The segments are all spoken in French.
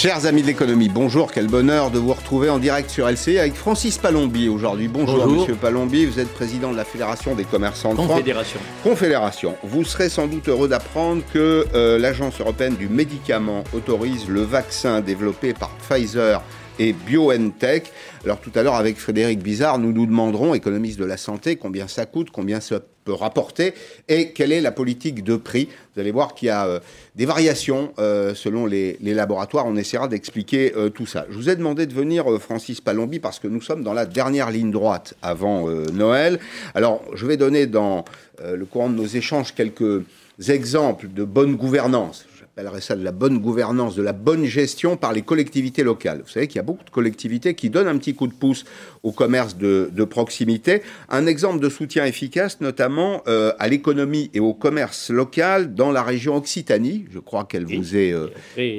Chers amis de l'économie, bonjour, quel bonheur de vous retrouver en direct sur LCI avec Francis Palombi aujourd'hui. Bonjour, monsieur Palombi, vous êtes président de la Fédération des commerçants de Confédération. Confédération. Vous serez sans doute heureux d'apprendre que euh, l'Agence européenne du médicament autorise le vaccin développé par Pfizer et BioNTech. Alors tout à l'heure avec Frédéric Bizarre, nous nous demanderons, économiste de la santé, combien ça coûte, combien ça peut rapporter et quelle est la politique de prix. Vous allez voir qu'il y a euh, des variations euh, selon les, laboratoires. On essaiera d'expliquer euh, tout ça. Je vous ai demandé de venir, Francis Palombi, parce que nous sommes dans la dernière ligne droite avant Noël. Alors je vais donner dans le courant de nos échanges quelques exemples de bonne gouvernance appellerait ça de la bonne gouvernance, de la bonne gestion par les collectivités locales. Vous savez qu'il y a beaucoup de collectivités qui donnent un petit coup de pouce au commerce de, proximité. Un exemple de soutien efficace, notamment euh, à l'économie et au commerce local dans la région Occitanie. Je crois qu'elle vous est euh,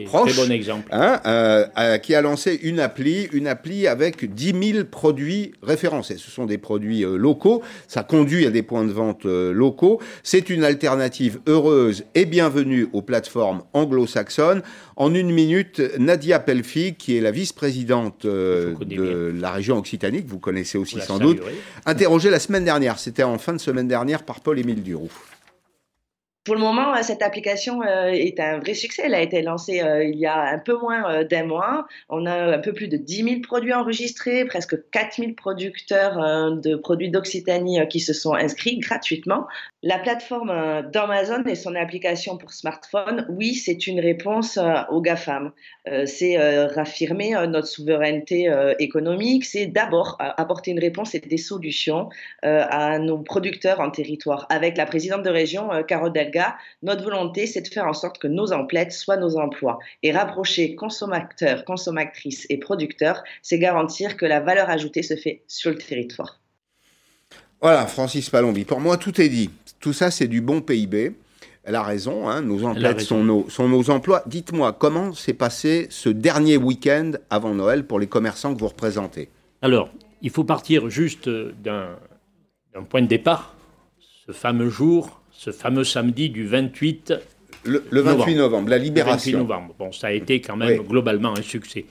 proche. Très bon exemple. Hein, euh, qui a lancé une appli, une appli avec 10 000 produits référencés. Ce sont des produits locaux. Ça conduit à des points de vente locaux. C'est une alternative heureuse et bienvenue aux plateformes anglo-saxonne. En une minute, Nadia Pelfi, qui est la vice-présidente euh, de la région occitanique, vous connaissez aussi sans doute, interrogée la semaine dernière, c'était en fin de semaine dernière par Paul-Émile Duroux. Pour le moment, euh, cette application euh, est un vrai succès. Elle a été lancée il y a un peu moins d'un mois. On a un peu plus de 10 000 produits enregistrés, presque 4 000 producteurs de produits d'Occitanie qui se sont inscrits gratuitement. La plateforme euh, d'Amazon et son application pour smartphone, oui, c'est une réponse euh, aux GAFAM. Euh, c'est raffirmer notre souveraineté économique, c'est d'abord apporter une réponse et des solutions à nos producteurs en territoire. Avec la présidente de région, Carole Delga, notre volonté, c'est de faire en sorte que nos emplettes soient nos emplois. Et rapprocher consommateurs, consommatrices et producteurs, c'est garantir que la valeur ajoutée se fait sur le territoire. Voilà, Francis Palombi. Pour moi, tout est dit. Tout ça, c'est du bon PIB. Elle a raison, hein, nos emplois sont nos, sont nos emplois. Dites-moi, comment s'est passé ce dernier week-end avant Noël pour les commerçants que vous représentez? Alors, il faut partir juste d'un point de départ. Ce fameux jour, ce fameux samedi du 28 le, 28 novembre. la libération. Le 28 novembre. Bon, ça a été quand même globalement un succès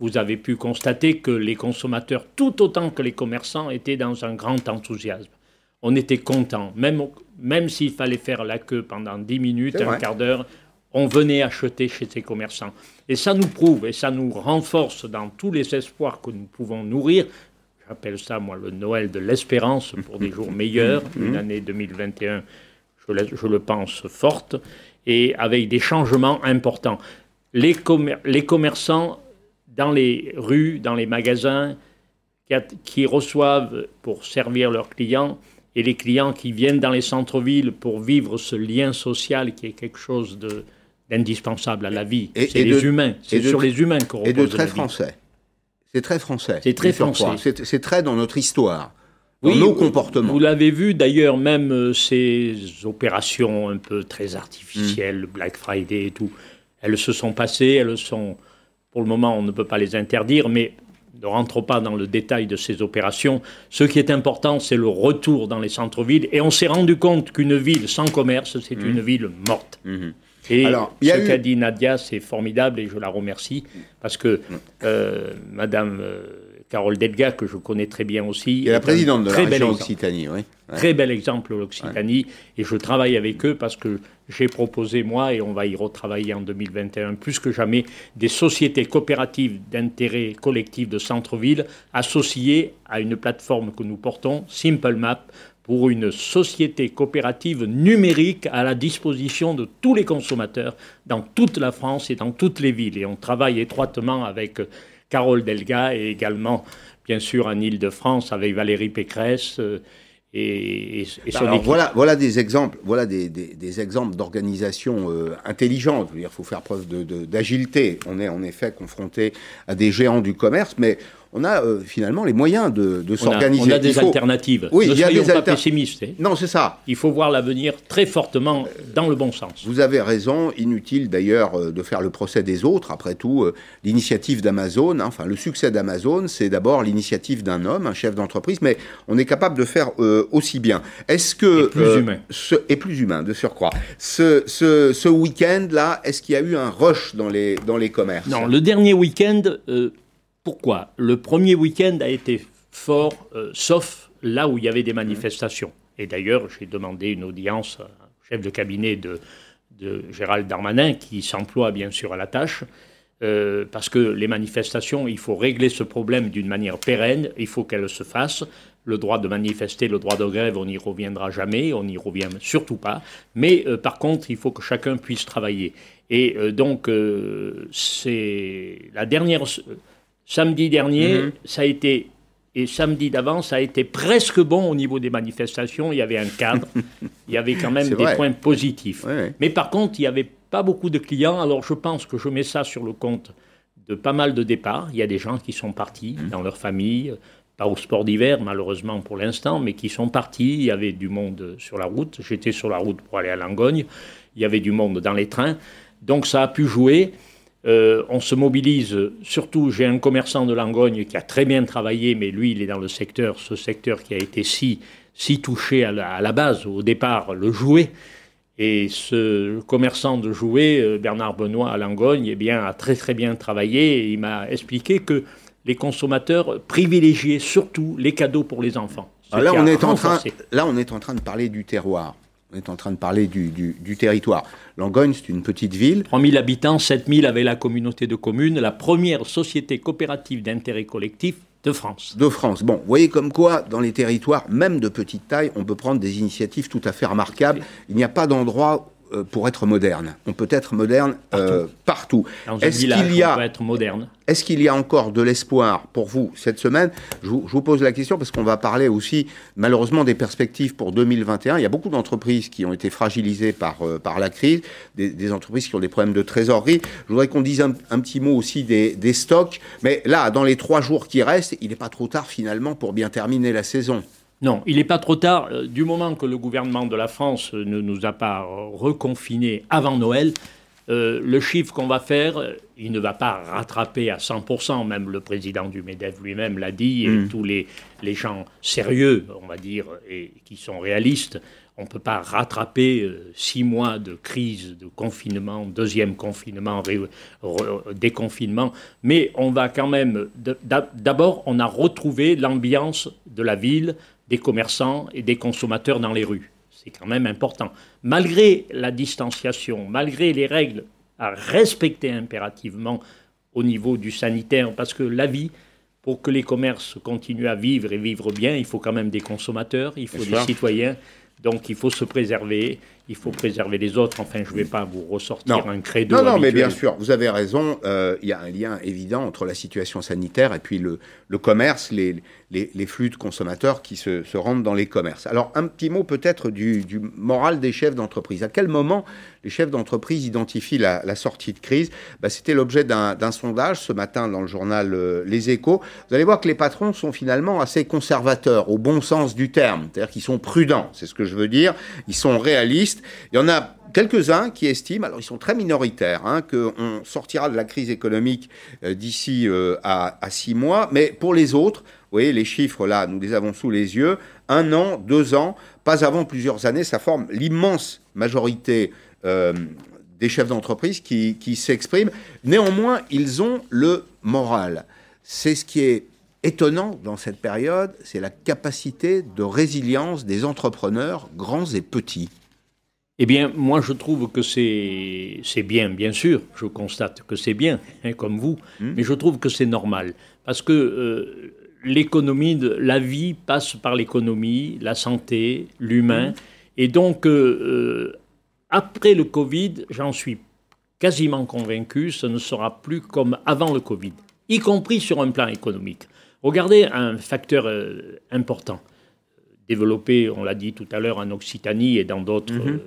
vous avez pu constater que les consommateurs, tout autant que les commerçants, étaient dans un grand enthousiasme. On était contents, même, même s'il fallait faire la queue pendant 10 minutes, un quart d'heure, on venait acheter chez ces commerçants. Et ça nous prouve et ça nous renforce dans tous les espoirs que nous pouvons nourrir. J'appelle ça, moi, le Noël de l'espérance pour des jours meilleurs, une mmh. année 2021, je, je le pense, forte, et avec des changements importants. Les, les commerçants dans les rues, dans les magasins, qui reçoivent pour servir leurs clients et les clients qui viennent dans les centres-villes pour vivre ce lien social qui est quelque chose d'indispensable à la vie. C'est les humains, c'est sur les humains qu'on repose Et de très français. C'est très français. C'est très français. C'est très dans notre histoire. Dans nos comportements. Vous l'avez vu d'ailleurs, même euh, ces opérations un peu très artificielles, le Black Friday et tout, elles se sont passées, elles sont pour le moment, on ne peut pas les interdire, mais ne rentrons pas dans le détail de ces opérations. Ce qui est important, c'est le retour dans les centres-villes. Et on s'est rendu compte qu'une ville sans commerce, c'est mmh. une ville morte. Mmh. Et Alors, ce qu'a dit Nadia, c'est formidable et je la remercie parce que mmh. euh, Madame euh, Carole Delga, que je connais très bien aussi. Et la présidente de la région Occitanie, oui. Très bel exemple l'Occitanie. Et je travaille avec eux parce que j'ai proposé, moi, et on va y retravailler en 2021 plus que jamais, des sociétés coopératives d'intérêt collectif de centre-ville associées à une plateforme que nous portons, Simple Map, pour une société coopérative numérique à la disposition de tous les consommateurs dans toute la France et dans toutes les villes. Et on travaille étroitement avec Carole Delga et également, bien sûr, en Ile-de-France avec Valérie Pécresse. Euh, et, Alors, voilà, voilà des exemples, voilà des, des, exemples d'organisation euh, intelligente. Il faut faire preuve d'agilité. De, On est en effet confronté à des géants du commerce, mais on a euh, finalement les moyens de, s'organiser. On a des alternatives. Oui, ne il y a des pas pessimistes. Hein. Non, c'est ça. Il faut voir l'avenir très fortement dans le bon sens. Vous avez raison. Inutile d'ailleurs euh, de faire le procès des autres. Après tout, euh, l'initiative d'Amazon, hein, enfin le succès d'Amazon, c'est d'abord l'initiative d'un homme, un chef d'entreprise, mais on est capable de faire aussi bien. Est-ce que et plus humain et plus humain de surcroît. Ce, ce, ce week-end là, est-ce qu'il y a eu un rush dans les dans les commerces? Non, le dernier week-end. Pourquoi Le premier week-end a été fort, euh, sauf là où il y avait des manifestations. Et d'ailleurs, j'ai demandé une audience au chef de cabinet de, Gérald Darmanin, qui s'emploie bien sûr à la tâche, euh, parce que les manifestations, il faut régler ce problème d'une manière pérenne, il faut qu'elles se fassent. Le droit de manifester, le droit de grève, on n'y reviendra jamais, on n'y revient surtout pas. Mais euh, par contre, il faut que chacun puisse travailler. Et donc, c'est la dernière Samedi dernier, mhm. ça a été, et samedi d'avant, ça a été presque bon au niveau des manifestations. Il y avait un cadre, il y avait quand même des points positifs. Mais par contre, il n'y avait pas beaucoup de clients. Alors je pense que je mets ça sur le compte de pas mal de départs. Il y a des gens qui sont partis mhm. dans leur famille, pas au sport d'hiver malheureusement pour l'instant, mais qui sont partis. Il y avait du monde sur la route. J'étais sur la route pour aller à Langogne. Il y avait du monde dans les trains. Donc ça a pu jouer. Euh, on se mobilise, surtout j'ai un commerçant de Langogne qui a très bien travaillé, mais lui il est dans le secteur, ce secteur qui a été si, si touché à la, base, au départ, le jouet. Et ce commerçant de jouets, euh, Bernard Benoît à Langogne, eh bien, a très très bien travaillé et il m'a expliqué que les consommateurs privilégiaient surtout les cadeaux pour les enfants. Là, on est en train, là, on est en train de parler du terroir. On est en train de parler du, du, territoire. Langogne, c'est une petite ville. 3000 habitants, 7000 avec la communauté de communes, la première société coopérative d'intérêt collectif de France. De France. Bon, vous voyez comme quoi, dans les territoires, même de petite taille, on peut prendre des initiatives tout à fait remarquables. Il n'y a pas d'endroit pour être moderne. On peut être moderne partout. Euh, est-ce qu'il y a être moderne Est-ce qu'il y a encore de l'espoir pour vous cette semaine? Je vous, pose la question parce qu'on va parler aussi malheureusement des perspectives pour 2021. Il y a beaucoup d'entreprises qui ont été fragilisées par euh, par la crise, des, entreprises qui ont des problèmes de trésorerie. Je voudrais qu'on dise un, petit mot aussi des, des stocks. Mais là, dans les trois jours qui restent, il n'est pas trop tard finalement pour bien terminer la saison. Non, il n'est pas trop tard. Euh, du moment que le gouvernement de la France ne nous a pas reconfinés avant Noël, euh, le chiffre qu'on va faire, euh, il ne va pas rattraper à 100%, même le président du MEDEF lui-même l'a dit, et mm. tous les, les, gens sérieux, on va dire, et qui sont réalistes, on ne peut pas rattraper six mois de crise, de confinement, deuxième confinement, déconfinement, mais on va quand même, d'abord, on a retrouvé l'ambiance de la ville, des commerçants et des consommateurs dans les rues. C'est quand même important. Malgré la distanciation, malgré les règles à respecter impérativement au niveau du sanitaire, parce que la vie, pour que les commerces continuent à vivre et vivre bien, il faut quand même des consommateurs, il faut des citoyens. Donc il faut se préserver, il faut préserver les autres. Enfin, je ne vais pas vous ressortir un credo. Non, non, mais bien sûr, vous avez raison. Euh, il y a un lien évident entre la situation sanitaire et puis le, le commerce, les, les, les, flux de consommateurs qui se, se, rendent dans les commerces. Alors, un petit mot peut-être du, du, moral des chefs d'entreprise. À quel moment les chefs d'entreprise identifient la, la, sortie de crise? Bah, C'était l'objet d'un sondage ce matin dans le journal euh, Les Échos. Vous allez voir que les patrons sont finalement assez conservateurs, au bon sens du terme. C'est-à-dire qu'ils sont prudents, c'est ce que je veux dire. Ils sont réalistes. Il y en a quelques-uns qui estiment, alors ils sont très minoritaires, hein, qu'on sortira de la crise économique euh, d'ici euh, à, six mois, mais pour les autres, vous voyez, les chiffres là, nous les avons sous les yeux, un an, deux ans, pas avant plusieurs années, ça forme l'immense majorité euh, des chefs d'entreprise qui, qui s'expriment. Néanmoins, ils ont le moral. C'est ce qui est étonnant dans cette période, c'est la capacité de résilience des entrepreneurs, grands et petits. Eh bien, moi, je trouve que c'est bien, bien sûr. Je constate que c'est bien, hein, comme vous, hmm. mais je trouve que c'est normal. Parce que euh, l'économie, la vie passe par l'économie, la santé, l'humain. Hmm. Et donc, euh, euh, après le Covid, j'en suis quasiment convaincu, ce ne sera plus comme avant le Covid, y compris sur un plan économique. Regardez un facteur important développé, on l'a dit tout à l'heure, en Occitanie et dans d'autres hmm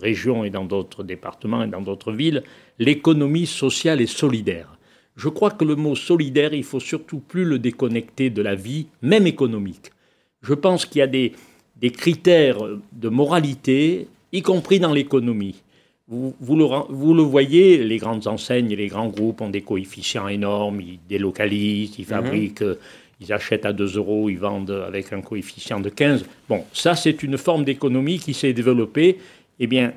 régions et dans d'autres départements et dans d'autres villes, l'économie sociale et solidaire. Je crois que le mot solidaire, il faut surtout plus le déconnecter de la vie, même économique. Je pense qu'il y a des, des critères de moralité, y compris dans l'économie. Vous, vous, le, vous, le, voyez, les grandes enseignes et les grands groupes ont des coefficients énormes, ils délocalisent, ils mhm. fabriquent, ils achètent à 2 euros, ils vendent avec un coefficient de 15. Bon, ça c'est une forme d'économie qui s'est développée. Eh bien,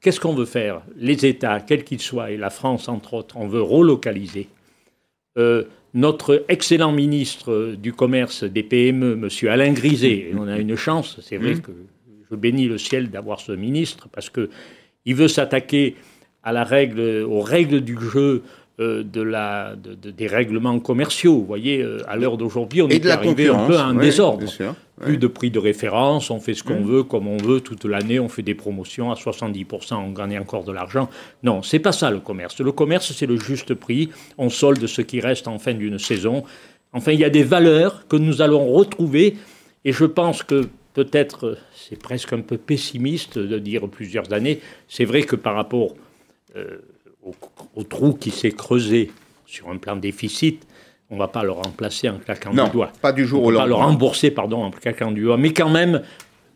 qu'est-ce qu'on veut faire? Les États, quels qu'ils soient, et la France entre autres, on veut relocaliser. Euh, notre excellent ministre du Commerce des PME, M. Alain Griset, on a une chance, c'est vrai mmh. que je bénis le ciel d'avoir ce ministre, parce qu'il veut s'attaquer à la règle, aux règles du jeu euh, de la, des règlements commerciaux. Vous voyez, euh, à l'heure d'aujourd'hui, on est arrivé un peu à un désordre. Plus de prix de référence, on fait ce qu'on mmh. veut, comme on veut, toute l'année, on fait des promotions à 70%, on gagne encore de l'argent. Non, c'est pas ça le commerce. Le commerce, c'est le juste prix, on solde ce qui reste en fin d'une saison. Enfin, il y a des valeurs que nous allons retrouver, et je pense que peut-être, c'est presque un peu pessimiste de dire plusieurs années, c'est vrai que par rapport... Euh, au, trou qui s'est creusé sur un plan déficit, on ne va pas le remplacer en claquant du doigt. Pas du jour au lendemain. On va le rembourser, pardon, en claquant du doigt. Mais quand même,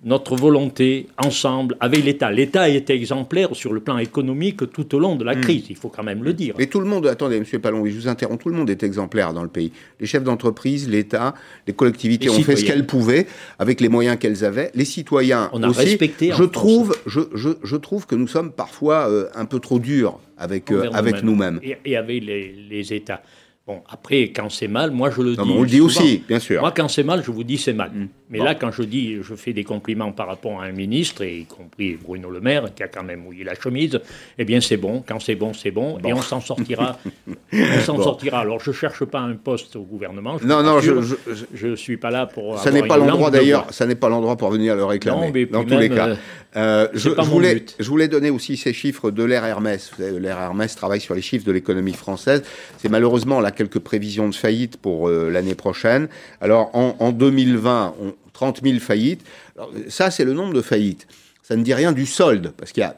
notre volonté, ensemble, avec l'État. L'État a été exemplaire sur le plan économique tout au long de la hmm. crise, il faut quand même le dire. Mais tout le monde, attendez, M. Pallon, je vous interromps, tout le monde est exemplaire dans le pays. Les chefs d'entreprise, l'État, les collectivités ont fait ce qu'elles pouvaient avec les moyens qu'elles avaient. Les citoyens On a aussi. respecté. Je trouve, je, je, je, trouve que nous sommes parfois euh, un peu trop durs avec, euh, avec nous-mêmes. et, avec les, les États. Bon, après, quand c'est mal, moi je le dis. on le dit aussi, bien sûr. Moi, quand c'est mal, je vous dis c'est mal. Mm. Mais là, quand je dis, je fais des compliments par rapport à un ministre, et y compris Bruno Le Maire, qui a quand même mouillé la chemise, eh bien c'est bon. Quand c'est bon, c'est bon, Et on s'en sortira. on s'en sortira. Alors, je ne cherche pas un poste au gouvernement. non, non, je ne suis pas là pour. Ça n'est pas l'endroit d'ailleurs. Ça n'est pas l'endroit pour venir le réclamer. Non, mais dans tous les cas. Euh, euh, je, voulais, je, voulais, donner aussi ces chiffres de l'ère Hermès. L'ère Hermès travaille sur les chiffres de l'économie française. C'est malheureusement là quelques prévisions de faillite pour euh, l'année prochaine. Alors en, en 2020, on, 30 000 faillites. ça, c'est le nombre de faillites. Ça ne dit rien du solde, parce qu'il y a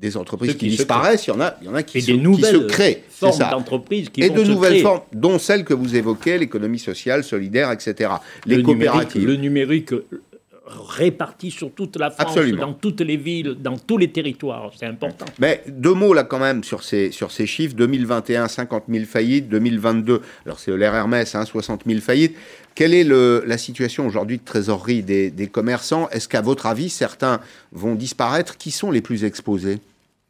des entreprises qui, disparaissent, il y en a, il y en a qui, se, qui se créent. Formes d'entreprises qui Et de nouvelles formes, dont celles que vous évoquez, l'économie sociale, solidaire, etc. Les le coopératives. le numérique répartis sur toute la France, dans toutes les villes, dans tous les territoires. C'est important. Mais deux mots là quand même sur ces, sur ces chiffres. 2021, 50 000 faillites. 2022, alors c'est l'air Hermès, hein, 60 000 faillites. Quelle est le, la situation aujourd'hui de trésorerie des, des commerçants? Est-ce qu'à votre avis, certains vont disparaître? Qui sont les plus exposés?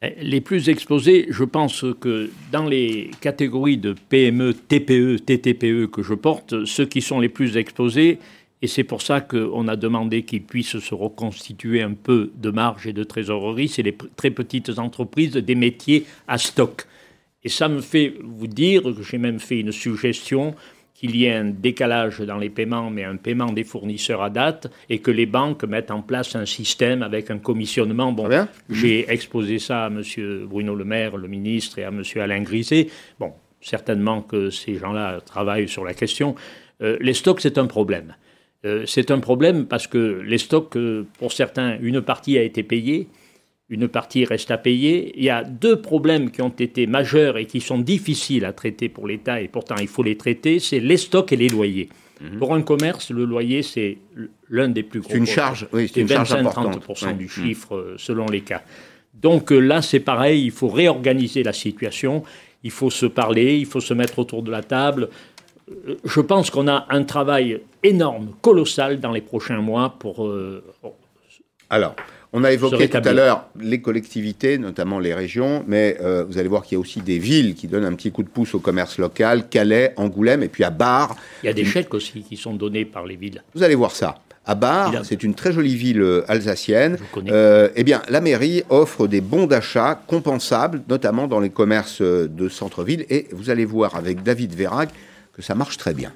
Eh, les plus exposés, je pense que dans les catégories de PME, TPE, TTPE que je porte, ceux qui sont les plus exposés, et c'est pour ça qu'on a demandé qu'ils puissent se reconstituer un peu de marge et de trésorerie. C'est les très petites entreprises des métiers à stock. Et ça me fait vous dire que j'ai même fait une suggestion qu'il y ait un décalage dans les paiements, mais un paiement des fournisseurs à date, et que les banques mettent en place un système avec un commissionnement. Bon, j'ai exposé ça à M. Bruno Le Maire, le ministre, et à M. Alain Griset. Bon, certainement que ces gens-là travaillent sur la question. Euh, les stocks, c'est un problème. Euh, c'est un problème parce que les stocks, euh, pour certains, une partie a été payée, une partie reste à payer. Il y a deux problèmes qui ont été majeurs et qui sont difficiles à traiter pour l'État, et pourtant il faut les traiter, c'est les stocks et les loyers. Mhm. Pour un commerce, le loyer, c'est l'un des plus gros. C'est une charge, oui, c'est une 25-30% du chiffre euh, selon les cas. Donc là, c'est pareil, il faut réorganiser la situation, il faut se parler, il faut se mettre autour de la table, je pense qu'on a un travail énorme, colossal dans les prochains mois pour. Euh, Alors, on a évoqué tout à l'heure les collectivités, notamment les régions, mais euh, vous allez voir qu'il y a aussi des villes qui donnent un petit coup de pouce au commerce local, Calais, Angoulême, et puis à Bar. Il y a des chèques aussi qui sont donnés par les villes. Vous allez voir ça. À Bar, c'est une très jolie ville euh, alsacienne. eh bien, la mairie offre des bons d'achat compensables, notamment dans les commerces de centre-ville. Et vous allez voir avec David Vérac que ça marche très bien.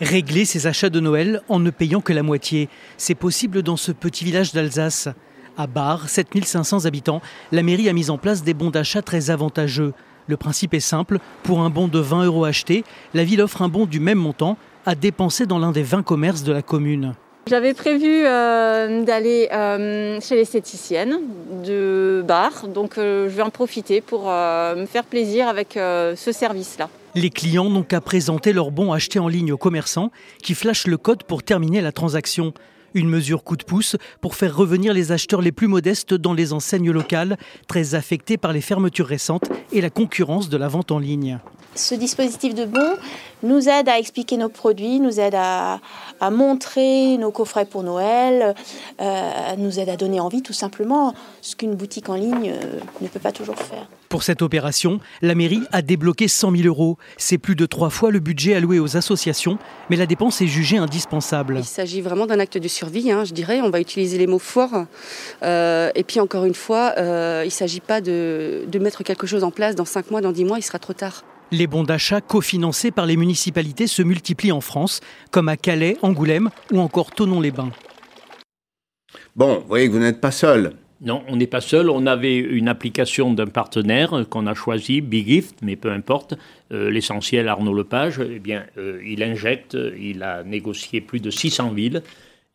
Régler ses achats de Noël en ne payant que la moitié, c'est possible dans ce petit village d'Alsace. À Bar, 7500 habitants, la mairie a mis en place des bons d'achat très avantageux. Le principe est simple, pour un bon de 20 euros acheté, la ville offre un bon du même montant à dépenser dans l'un des 20 commerces de la commune. J'avais prévu euh, d'aller euh, chez l'esthéticienne de bar, donc je vais en profiter pour me faire plaisir avec ce service-là. Les clients n'ont qu'à présenter leur bon acheté en ligne au commerçant qui flash le code pour terminer la transaction. Une mesure coup de pouce pour faire revenir les acheteurs les plus modestes dans les enseignes locales, très affectées par les fermetures récentes et la concurrence de la vente en ligne. Ce dispositif de bon nous aide à expliquer nos produits, nous aide à, montrer nos coffrets pour Noël, euh, nous aide à donner envie tout simplement, ce qu'une boutique en ligne euh, ne peut pas toujours faire. Pour cette opération, la mairie a débloqué 100 000 euros. C'est plus de trois fois le budget alloué aux associations, mais la dépense est jugée indispensable. Il s'agit vraiment d'un acte de survie, hein, je dirais. On va utiliser les mots forts. Euh, et puis encore une fois, il ne s'agit pas de, de mettre quelque chose en place dans 5 mois, dans 10 mois, il sera trop tard. Les bons d'achat cofinancés par les municipalités se multiplient en France, comme à Calais, Angoulême ou encore Tonon-les-Bains. Bon, vous voyez que vous n'êtes pas seul. Non, on n'est pas seul. On avait une application d'un partenaire qu'on a choisi, Big Gift, mais peu importe. Euh, l'essentiel, Arnaud Lepage, eh bien, euh, il injecte, il a négocié plus de 600 villes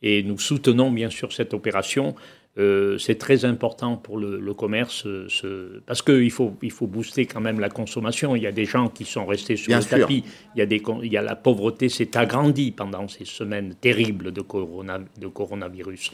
et nous soutenons bien sûr cette opération. Euh, c'est très important pour le, commerce, euh, parce qu'il faut, il faut booster quand même la consommation. Il y a des gens qui sont restés sur le tapis. Il y, a des, il y a la pauvreté s'est agrandie pendant ces semaines terribles de, corona, de coronavirus.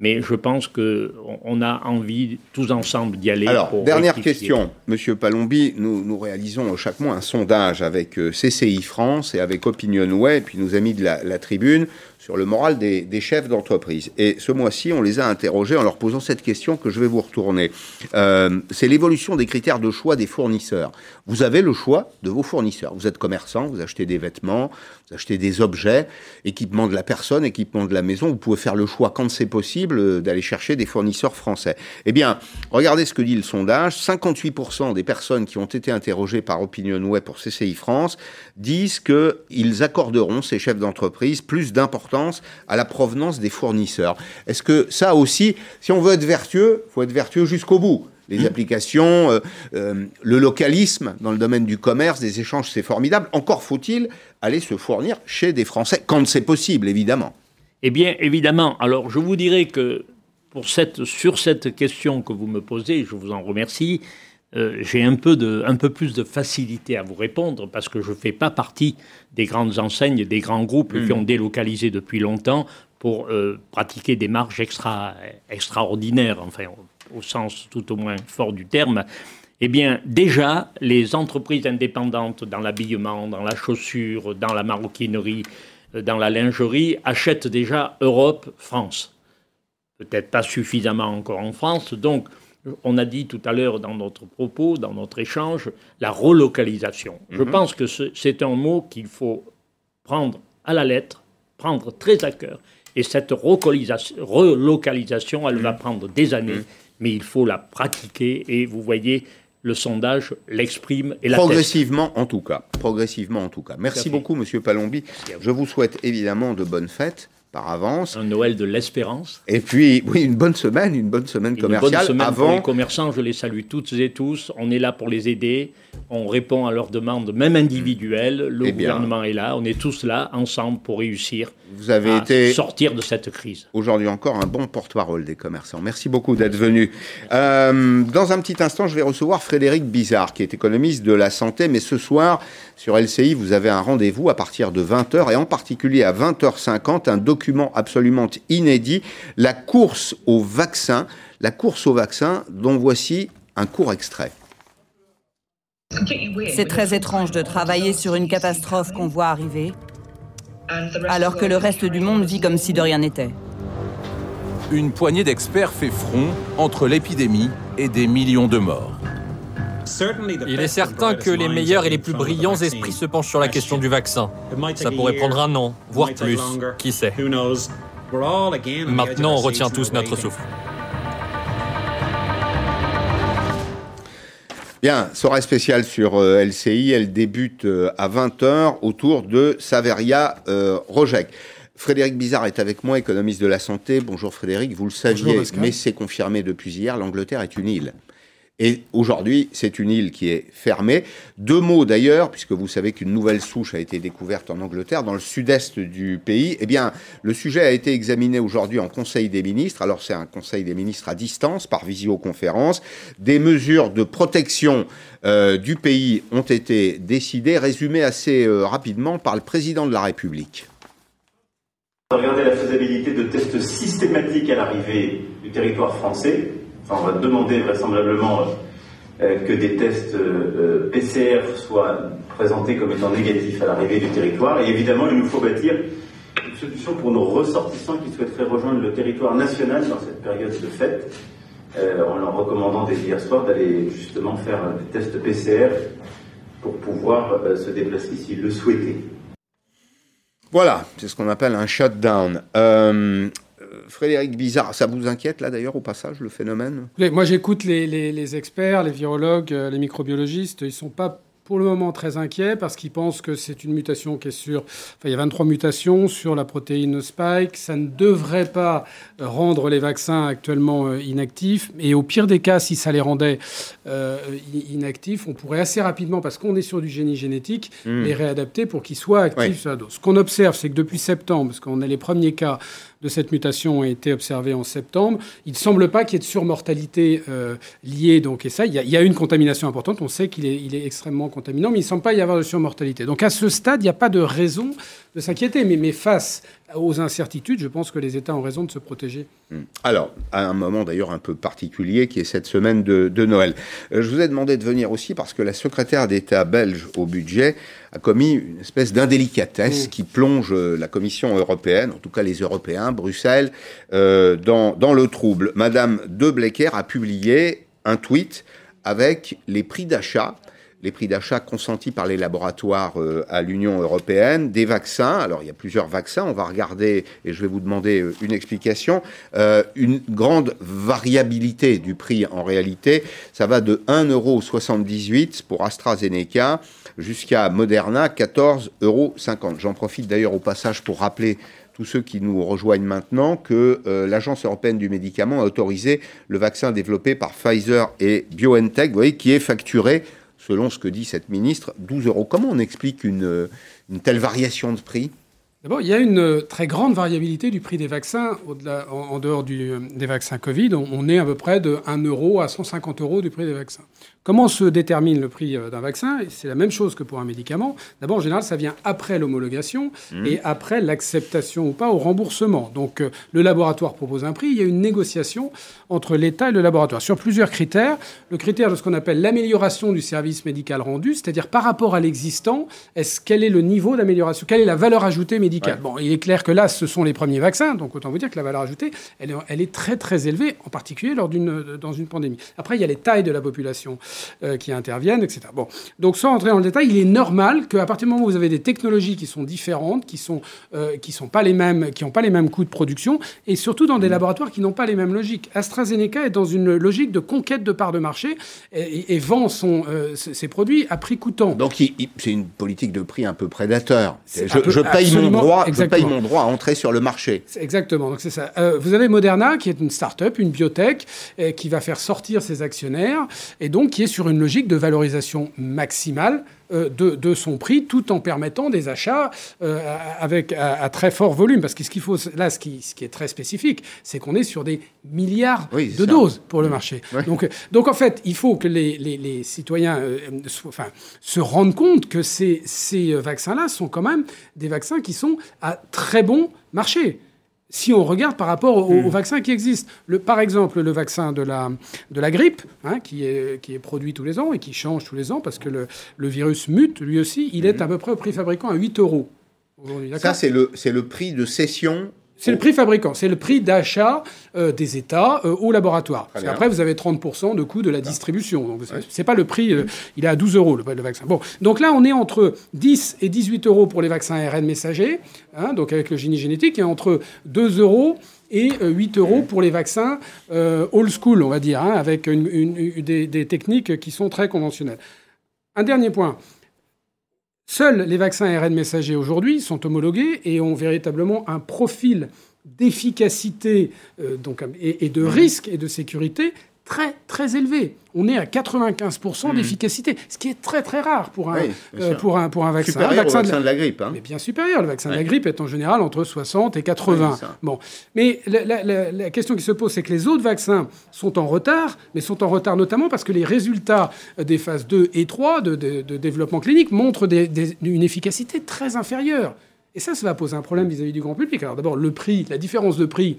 Mais je pense qu'on on a envie tous ensemble d'y aller. Alors, dernière question, Monsieur Palombi. Nous, nous réalisons chaque mois un sondage avec euh, CCI France et avec Opinionway, puis nos amis de la, la Tribune, sur le moral des, chefs d'entreprise. Et ce mois-ci, on les a interrogés en leur posant cette question que je vais vous retourner. Euh, c'est l'évolution des critères de choix des fournisseurs. Vous avez le choix de vos fournisseurs. Vous êtes commerçant, vous achetez des vêtements, vous achetez des objets, équipement de la personne, équipement de la maison. Vous pouvez faire le choix, quand c'est possible, euh, d'aller chercher des fournisseurs français. Eh bien, regardez ce que dit le sondage. 58% des personnes qui ont été interrogées par OpinionWay pour CCI France disent qu'ils accorderont, ces chefs d'entreprise, plus d'importance à la provenance des fournisseurs. Est-ce que ça aussi, si on veut être vertueux, il faut être vertueux jusqu'au bout les mmh. applications, euh, euh, le localisme dans le domaine du commerce, des échanges, c'est formidable. Encore faut-il aller se fournir chez des Français, quand c'est possible, évidemment. Eh bien, évidemment. Alors, je vous dirais que pour cette, sur cette question que vous me posez, je vous en remercie. Euh, j'ai un peu, de, un peu plus de facilité à vous répondre parce que je ne fais pas partie des grandes enseignes, des grands groupes qui hmm. ont délocalisé depuis longtemps pour euh, pratiquer des marges extra, extraordinaires, enfin au, sens tout au moins fort du terme. Eh bien, déjà, les entreprises indépendantes dans l'habillement, dans la chaussure, dans la maroquinerie, euh, dans la lingerie achètent déjà Europe, France. Peut-être pas suffisamment encore en France. Donc, on a dit tout à l'heure dans notre propos, dans notre échange, la relocalisation. Je mhm. pense que c'est un mot qu'il faut prendre à la lettre, prendre très à cœur. Et cette relocalisation, elle va mhm. prendre des années, mhm. mais il faut la pratiquer. Et vous voyez, le sondage l'exprime et la Progressivement, en tout cas. Progressivement, en tout cas. Merci beaucoup, Monsieur Palombi. Je vous souhaite évidemment de bonnes fêtes par avance. Un Noël de l'espérance. Et puis, oui, une bonne semaine, une bonne semaine commerciale. Une bonne semaine avant... pour les commerçants, je les salue toutes et tous. On est là pour les aider. On répond à leurs demandes, même individuelles. Le eh gouvernement est là. On est tous là, ensemble, pour réussir Vous avez à été sortir de cette crise. Aujourd'hui encore, un bon porte-parole des commerçants. Merci beaucoup d'être venu. Euh, dans un petit instant, je vais recevoir Frédéric Bizarre, qui est économiste de la santé. Mais ce soir, sur LCI, vous avez un rendez-vous à partir de 20h et en particulier à 20h50, un document absolument inédit, la course au vaccin. La course au vaccin dont voici un court extrait. C'est très étrange de travailler sur une catastrophe qu'on voit arriver, alors que le reste du monde vit comme si de rien n'était. Une poignée d'experts fait front entre l'épidémie et des millions de morts. Il est certain que les meilleurs et les plus brillants esprits se penchent sur la question du vaccin. Ça pourrait prendre un an, voire plus, qui sait? Maintenant, on retient tous notre souffle. Bien, soirée spéciale sur euh, LCI, elle débute euh, à 20h autour de Saveria euh, Rojek. Frédéric Bizarre est avec moi, économiste de la santé. Bonjour Frédéric, vous le saviez, mais c'est confirmé depuis hier, l'Angleterre est une île. Et aujourd'hui, c'est une île qui est fermée. Deux mots d'ailleurs, puisque vous savez qu'une nouvelle souche a été découverte en Angleterre, dans le sud-est du pays. Eh bien, le sujet a été examiné aujourd'hui en Conseil des ministres. Alors, c'est un Conseil des ministres à distance, par visioconférence. Des mesures de protection euh, du pays ont été décidées, résumées assez euh, rapidement par le président de la République. Regarder la faisabilité de tests systématiques à l'arrivée du territoire français on va demander vraisemblablement euh, que des tests euh, PCR soient présentés comme étant négatifs à l'arrivée du territoire. Et évidemment, il nous faut bâtir une solution pour nos ressortissants qui souhaiteraient rejoindre le territoire national dans cette période de fête, euh, en leur recommandant dès hier soir d'aller justement faire des tests PCR pour pouvoir se déplacer s'ils le souhaitaient. Voilà, c'est ce qu'on appelle un shutdown. Frédéric Bizarre, ça vous inquiète là d'ailleurs au passage le phénomène? Moi j'écoute les, les, experts, les virologues, euh, les microbiologistes, ils sont pas pour le moment très inquiets parce qu'ils pensent que c'est une mutation qui est sur. Enfin, il y a 23 mutations sur la protéine spike. Ça ne devrait pas rendre les vaccins actuellement euh, inactifs. Et au pire des cas, si ça les rendait euh, inactifs, on pourrait assez rapidement, parce qu'on est sur du génie génétique, hmm. les réadapter pour qu'ils soient actifs sur la dose. Ce qu'on observe, c'est que depuis septembre, parce qu'on a les premiers cas de cette mutation ont été observés en septembre. Il ne semble pas qu'il y ait de surmortalité euh, liée donc et ça. Il y, a, une contamination importante. On sait qu'il est, extrêmement contaminant, mais il ne semble pas y avoir de surmortalité. Donc à ce stade, il n'y a pas de raison de s'inquiéter. Mais face aux incertitudes, je pense que les États ont raison de se protéger. Hmm. Alors, à un moment d'ailleurs un peu particulier, qui est cette semaine de, Noël. Euh, je vous ai demandé de venir aussi parce que la secrétaire d'État belge au budget a commis une espèce d'indélicatesse hmm. qui plonge euh, la Commission européenne, en tout cas les Européens, Bruxelles, euh, dans, dans le trouble. Madame De Blecker a publié un tweet avec les prix d'achat les prix d'achat consentis par les laboratoires euh, à l'Union européenne, des vaccins. Alors, il y a plusieurs vaccins. On va regarder, et je vais vous demander euh, une explication, euh, une grande variabilité du prix en réalité. Ça va de 1,78€ pour AstraZeneca jusqu'à Moderna, 14,50 euros. J'en profite d'ailleurs au passage pour rappeler tous ceux qui nous rejoignent maintenant que l'Agence européenne du médicament a autorisé le vaccin développé par Pfizer et BioNTech, vous voyez, qui est facturé selon ce que dit cette ministre, 12 euros. Comment on explique une, telle variation de prix? D'abord, il y a une très grande variabilité du prix des vaccins en, dehors des vaccins Covid. On, est à peu près de 1 euro à 150 euros du prix des vaccins. Comment se détermine le prix euh, d'un vaccin? C'est la même chose que pour un médicament. D'abord, en général, ça vient après l'homologation mmh. et après l'acceptation ou pas au remboursement. Donc, euh, le laboratoire propose un prix. Il y a une négociation entre l'État et le laboratoire sur plusieurs critères. Le critère de ce qu'on appelle l'amélioration du service médical rendu, c'est-à-dire par rapport à l'existant, est-ce quel est le niveau d'amélioration? Quelle est la valeur ajoutée médicale? Bon, il est clair que là, ce sont les premiers vaccins. Donc, autant vous dire que la valeur ajoutée, elle est, elle est très très élevée, en particulier lors d'une dans une pandémie. Après, il y a les tailles de la population. Euh, qui interviennent, etc. Bon, donc sans rentrer dans le détail, il est normal qu'à partir du moment où vous avez des technologies qui sont différentes, qui sont euh, qui sont pas les mêmes, qui n'ont pas les mêmes coûts de production, et surtout dans des mmh. laboratoires qui n'ont pas les mêmes logiques. AstraZeneca est dans une logique de conquête de parts de marché et, vend son, euh, ses produits à prix coûtant. Donc c'est une politique de prix un peu prédateur. Je, paye mon droit, je paye mon droit à entrer sur le marché. Exactement. Donc c'est ça. vous avez Moderna qui est une start-up, une biotech, qui va faire sortir ses actionnaires et donc qui est sur une logique de valorisation maximale euh, de, son prix, tout en permettant des achats euh, avec à, très fort volume. Parce que ce qu'il faut là, ce qui, ce qui est très spécifique, c'est qu'on est sur des milliards de doses pour le marché. Donc, donc en fait, il faut que les, les, citoyens euh, enfin, se rendent compte que ces, ces vaccins-là sont quand même des vaccins qui sont à très bon marché si on regarde par rapport aux, hmm. vaccins qui existent. Le, par exemple, le vaccin de la, de la grippe, hein, qui, est, qui est produit tous les ans et qui change tous les ans parce que le, le virus mute lui aussi, il est hmm. à peu près au prix fabricant à 8 euros. Ça, c'est le, le prix de cession c'est le prix fabricant, c'est le prix d'achat euh, des États euh, au laboratoire. Parce qu'après, vous avez 30% de coût de la distribution. Donc, c'est pas le prix, euh, il est à 12 euros le, vaccin. Bon, donc là, on est entre 10 et 18 euros pour les vaccins ARN messagers, hein, donc avec le génie génétique, et entre 2 euros et 8 euros pour les vaccins old school, on va dire, hein, avec des, des techniques qui sont très conventionnelles. Un dernier point. Seuls les vaccins ARN messagers aujourd'hui sont homologués et ont véritablement un profil d'efficacité euh, donc, et, de risque et de sécurité très très élevé. On est à 95% hmm. d'efficacité, ce qui est très très rare pour un, euh, pour un, pour un vaccin. Supérieur vaccin, au vaccin de, la grippe. Hein. Mais bien supérieur. Le vaccin de la grippe est en général entre 60 et 80. bon. Mais la, question qui se pose, c'est que les autres vaccins sont en retard, mais sont en retard notamment parce que les résultats des phases 2 et 3 de, de, développement clinique montrent une efficacité très inférieure. Et ça, ça va poser un problème vis-à-vis du grand public. Alors d'abord, le prix, la différence de prix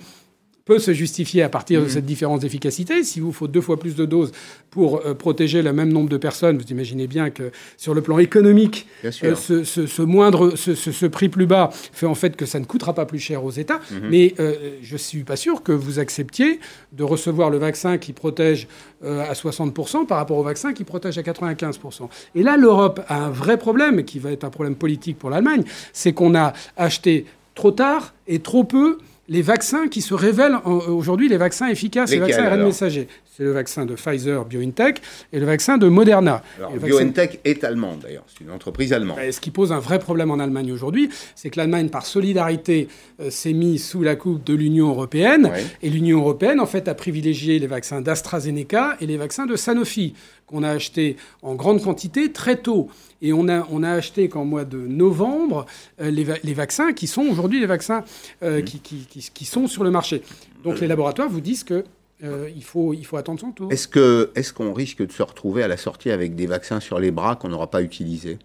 peut se justifier à partir de mmh. cette différence d'efficacité. Si vous faut deux fois plus de doses pour euh, protéger le même nombre de personnes, vous imaginez bien que sur le plan économique, euh, ce, moindre, ce, prix plus bas fait en fait que ça ne coûtera pas plus cher aux États. Mmh. Mais euh, je ne suis pas sûr que vous acceptiez de recevoir le vaccin qui protège à 60% par rapport au vaccin qui protège à 95%. Et là, l'Europe a un vrai problème, qui va être un problème politique pour l'Allemagne, c'est qu'on a acheté trop tard et trop peu les vaccins qui se révèlent aujourd'hui les vaccins efficaces, les vaccins ARN messager. C'est le vaccin de Pfizer BioNTech et le vaccin de Moderna. Alors, BioNTech est allemande d'ailleurs, c'est une entreprise allemande. Ben, ce qui pose un vrai problème en Allemagne aujourd'hui, c'est que l'Allemagne, par solidarité, euh, s'est mise sous la coupe de l'Union européenne. Et l'Union européenne, en fait, a privilégié les vaccins d'AstraZeneca et les vaccins de Sanofi, qu'on a achetés en grande quantité très tôt. Et on a, on a acheté qu'en mois de novembre euh, les, vaccins qui sont aujourd'hui les vaccins euh, qui, qui, qui, sont sur le marché. Donc les laboratoires vous disent que euh, il, faut, il faut attendre son tour. Est-ce qu'on est qu'on risque de se retrouver à la sortie avec des vaccins sur les bras qu'on n'aura pas utilisés?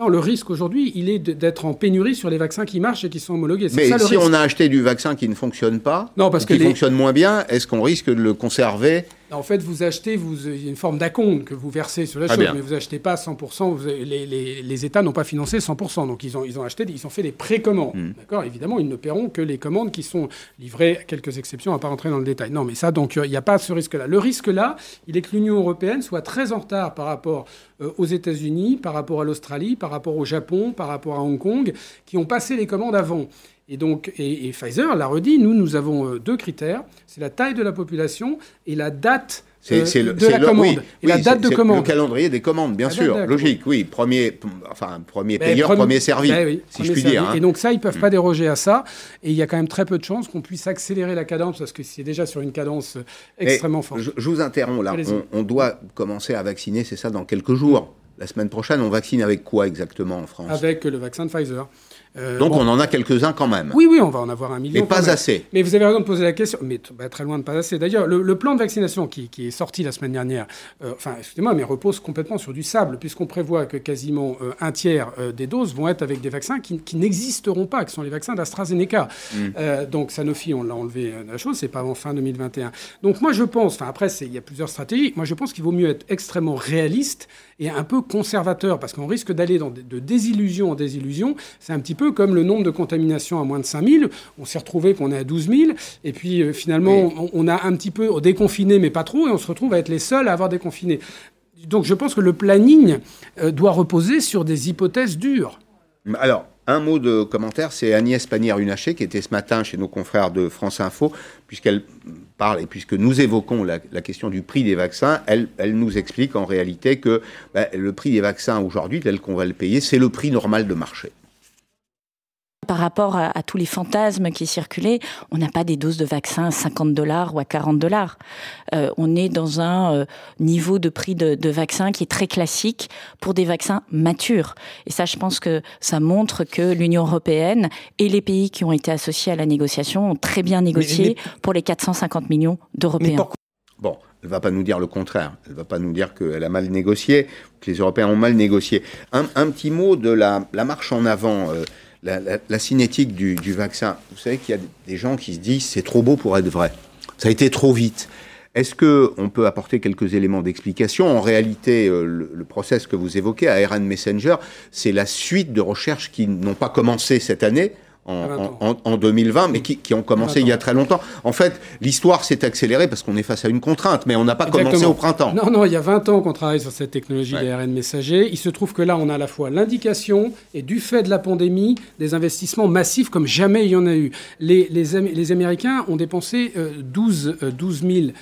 Non, le risque aujourd'hui, il est d'être en pénurie sur les vaccins qui marchent et qui sont homologués. Mais si on a acheté du vaccin qui ne fonctionne pas, non, parce qui fonctionne moins bien, est-ce qu'on risque de le conserver en fait, vous achetez, vous, il y a une forme d'acompte que vous versez sur la chose, mais vous achetez pas 100%. les, États n'ont pas financé 100%, donc ils ont, ils ont acheté, ils ont fait des précommandes. Hmm. D'accord? Évidemment, ils ne paieront que les commandes qui sont livrées, quelques exceptions, à pas rentrer dans le détail. Non, mais ça, donc, il n'y a pas ce risque-là. Le risque là, il est que l'Union européenne soit très en retard par rapport euh, aux États-Unis, par rapport à l'Australie, par rapport au Japon, par rapport à Hong Kong, qui ont passé les commandes avant. Et donc, et, Pfizer l'a redit, nous, nous avons euh, deux critères. C'est la taille de la population et la date euh, de la commande. et la date de commande. Le calendrier des commandes, bien sûr. Logique, oui. Premier, enfin, premier ben, payeur, premier, servi, ben si je puis dire. Hein. Et donc ça, ils ne peuvent mm. pas déroger à ça. Et il y a quand même très peu de chances qu'on puisse accélérer la cadence, parce que c'est déjà sur une cadence euh, extrêmement forte. Je, vous interromps là. On, on, doit commencer à vacciner, c'est ça, dans quelques jours. La semaine prochaine, on vaccine avec quoi exactement en France? Avec le vaccin de Pfizer. Euh, Donc on en a quelques-uns quand même. Oui, oui, on va en avoir un million. Mais pas assez. Mais vous avez raison de poser la question. Mais bah, très loin de pas assez. D'ailleurs, le, plan de vaccination qui, est sorti la semaine dernière, euh, enfin, excusez-moi, mais repose complètement sur du sable, puisqu'on prévoit que quasiment euh, un tiers des doses vont être avec des vaccins qui, n'existeront pas, qui sont les vaccins d'AstraZeneca. Mm. donc Sanofi, on l'a enlevé la chose, c'est pas avant fin 2021. Donc moi je pense, enfin après, il y a plusieurs stratégies. Moi je pense qu'il vaut mieux être extrêmement réaliste et un peu conservateur, parce qu'on risque d'aller de désillusion en désillusion. C'est un petit peu comme le nombre de contaminations à moins de 5000. On s'est retrouvé qu'on est à 12 000, et puis euh, finalement, on, a un petit peu déconfiné, mais pas trop, et on se retrouve à être les seuls à avoir déconfiné. Donc je pense que le planning euh, doit reposer sur des hypothèses dures. Alors, un mot de commentaire, c'est Agnès Pannier-Runacher qui était ce matin chez nos confrères de France Info, puisqu'elle parle et puisque nous évoquons la, question du prix des vaccins, elle, nous explique en réalité que ben, le prix des vaccins aujourd'hui, tel qu'on va le payer, c'est le prix normal de marché. Par rapport à, tous les fantasmes qui circulaient, on n'a pas des doses de vaccins à 50 dollars ou à 40 dollars. Euh, on est dans un euh, niveau de prix de, de vaccin qui est très classique pour des vaccins matures. Et ça, je pense que ça montre que l'Union européenne et les pays qui ont été associés à la négociation ont très bien négocié pour les 450 millions d'Européens. Bon, elle ne va pas nous dire le contraire. Elle ne va pas nous dire qu'elle a mal négocié, que les Européens ont mal négocié. Un, petit mot de la, marche en avant. Euh, la, cinétique du, vaccin. Vous savez qu'il y a des gens qui se disent c'est trop beau pour être vrai. Ça a été trop vite. Est-ce qu'on peut apporter quelques éléments d'explication? En réalité, euh, le, le, process que vous évoquez, ARN Messenger, c'est la suite de recherches qui n'ont pas commencé cette année, en, 2020, mais qui, ont commencé il y a très longtemps. En fait, l'histoire s'est accélérée parce qu'on est face à une contrainte, mais on n'a pas commencé au printemps. Non, non, il y a 20 ans qu'on travaille sur cette technologie ouais. d'ARN messager. Il se trouve que là, on a à la fois l'indication et du fait de la pandémie, des investissements massifs comme jamais il y en a eu. Les, les, Américains ont dépensé 12, 12 000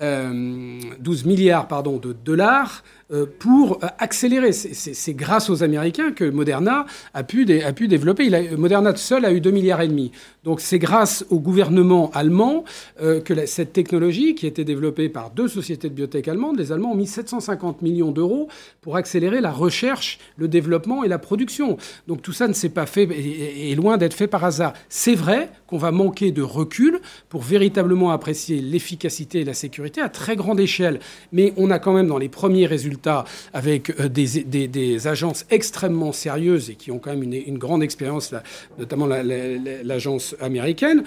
12 milliards pardon, de dollars euh, pour accélérer. C'est grâce aux Américains que Moderna a pu, a pu développer. Il Moderna seul a eu 2 milliards et demi. Donc c'est grâce au gouvernement allemand euh, que cette technologie, qui a été développée par deux sociétés de biotech allemandes, les Allemands ont mis 750 millions d'euros pour accélérer la recherche, le développement et la production. Donc tout ça ne s'est pas fait et est loin d'être fait par hasard. C'est vrai qu'on va manquer de recul pour véritablement apprécier l'efficacité et la sécurité à très grande échelle. Mais on a quand même dans les premiers résultats avec euh, des, agences extrêmement sérieuses et qui ont quand même une grande expérience, notamment l'agence américaine,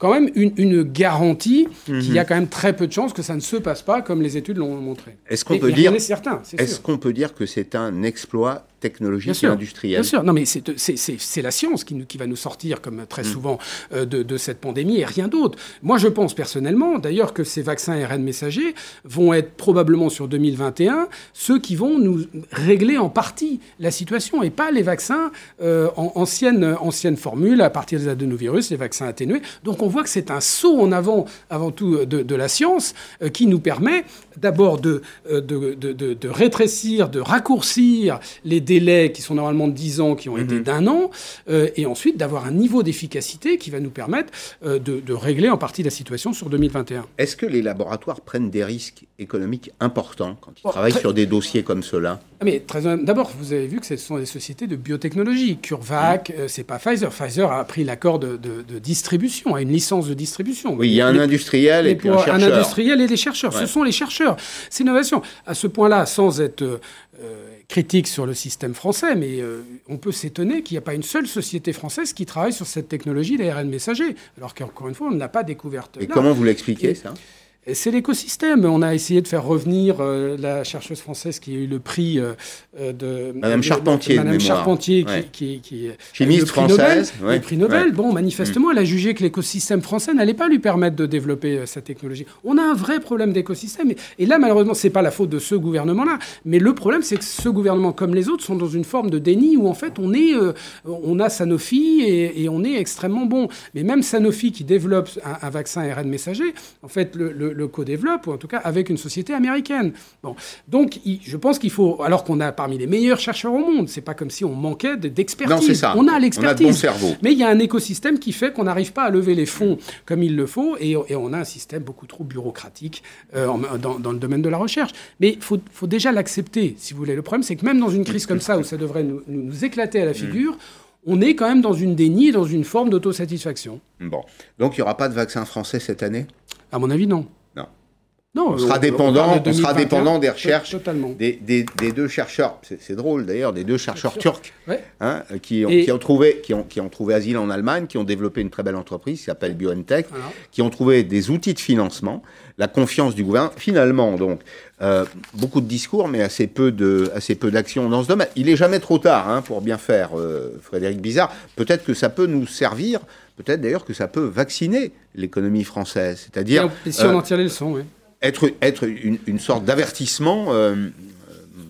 quand même une, garantie qu'il y a mhm. quand même très peu de chances que ça ne se passe pas comme les études l'ont montré. Est-ce qu'on peut, dire, est qu'on peut dire que c'est un exploit technologique et industriel. Bien sûr, non mais c'est la science qui, nous, qui, va nous sortir, comme très mm. souvent, euh, de, de, cette pandémie et rien d'autre. Moi, je pense personnellement, d'ailleurs, que ces vaccins ARN messagers vont être probablement sur 2021 ceux qui vont nous régler en partie la situation et pas les vaccins euh, en ancienne, ancienne formule à partir des adénovirus, les vaccins atténués. Donc on voit que c'est un saut en avant, avant tout, de, de la science euh, qui nous permet d'abord de, de, de, rétrécir, de raccourcir les délais qui sont normalement de 10 ans, qui ont été mhm. d'un an, euh, et ensuite d'avoir un niveau d'efficacité qui va nous permettre euh, de, régler en partie la situation sur 2021. Est-ce que les laboratoires prennent des risques économiques importants quand ils travaillent sur des dossiers comme cela? Ah, mais d'abord, vous avez vu que ce sont des sociétés de biotechnologie. CureVac, euh, c'est pas Pfizer. Pfizer a pris l'accord de, distribution, a une licence de distribution. Oui, il y a un industriel et puis un chercheur. Un industriel et des chercheurs. Ce sont les chercheurs. C'est innovation. À ce point-là, sans être critique sur le système français, mais euh, on peut s'étonner qu'il n'y a pas une seule société française qui travaille sur cette technologie d'ARN messager, alors qu'encore une fois, on ne l'a pas découverte. Et comment vous l'expliquez, ça? C'est l'écosystème. On a essayé de faire revenir euh, la chercheuse française qui a eu le prix euh, euh, de Madame Charpentier, de, Madame Charpentier, qui, qui, chimiste française, Nobel, le prix Nobel. Bon, manifestement, mm. elle a jugé que l'écosystème français n'allait pas lui permettre de développer cette technologie. On a un vrai problème d'écosystème, et, là, malheureusement, c'est pas la faute de ce gouvernement-là, mais le problème, c'est que ce gouvernement, comme les autres, sont dans une forme de déni où en fait, on est, on a Sanofi et, on est extrêmement bon. Mais même Sanofi qui développe un, vaccin ARN messager, en fait, le le co-développe, ou en tout cas avec une société américaine. Bon. Donc, je pense qu'il faut, alors qu'on a parmi les meilleurs chercheurs au monde, c'est pas comme si on manquait d'expertise. On a l'expertise. Bon cerveau. Mais il y a un écosystème qui fait qu'on n'arrive pas à lever les fonds comme il le faut, et, on a un système beaucoup trop bureaucratique euh, dans, le domaine de la recherche. Mais il faut, déjà l'accepter, si vous voulez. Le problème, c'est que même dans une crise comme ça, où ça devrait nous, nous éclater à la figure, on est quand même dans une déni, dans une forme d'autosatisfaction. Bon. Donc il n'y aura pas de vaccin français cette année? À mon avis, non. Non, on sera dépendant, on, sera dépendant des recherches des, des, deux chercheurs. C'est drôle d'ailleurs, des deux chercheurs turcs hein, qui, ont, qui, ont, trouvé, qui, ont, qui ont trouvé asile en Allemagne, qui ont développé une très belle entreprise qui s'appelle BioNTech, qui ont trouvé des outils de financement, la confiance du gouvernement. Finalement, donc, euh, beaucoup de discours, mais assez peu de, assez peu d'actions dans ce domaine. Il est jamais trop tard hein, pour bien faire, euh, Frédéric Bizarre. Peut-être que ça peut nous servir. Peut-être d'ailleurs que ça peut vacciner l'économie française, c'est-à-dire. si on en tire les leçons, oui être, être une, sorte d'avertissement euh,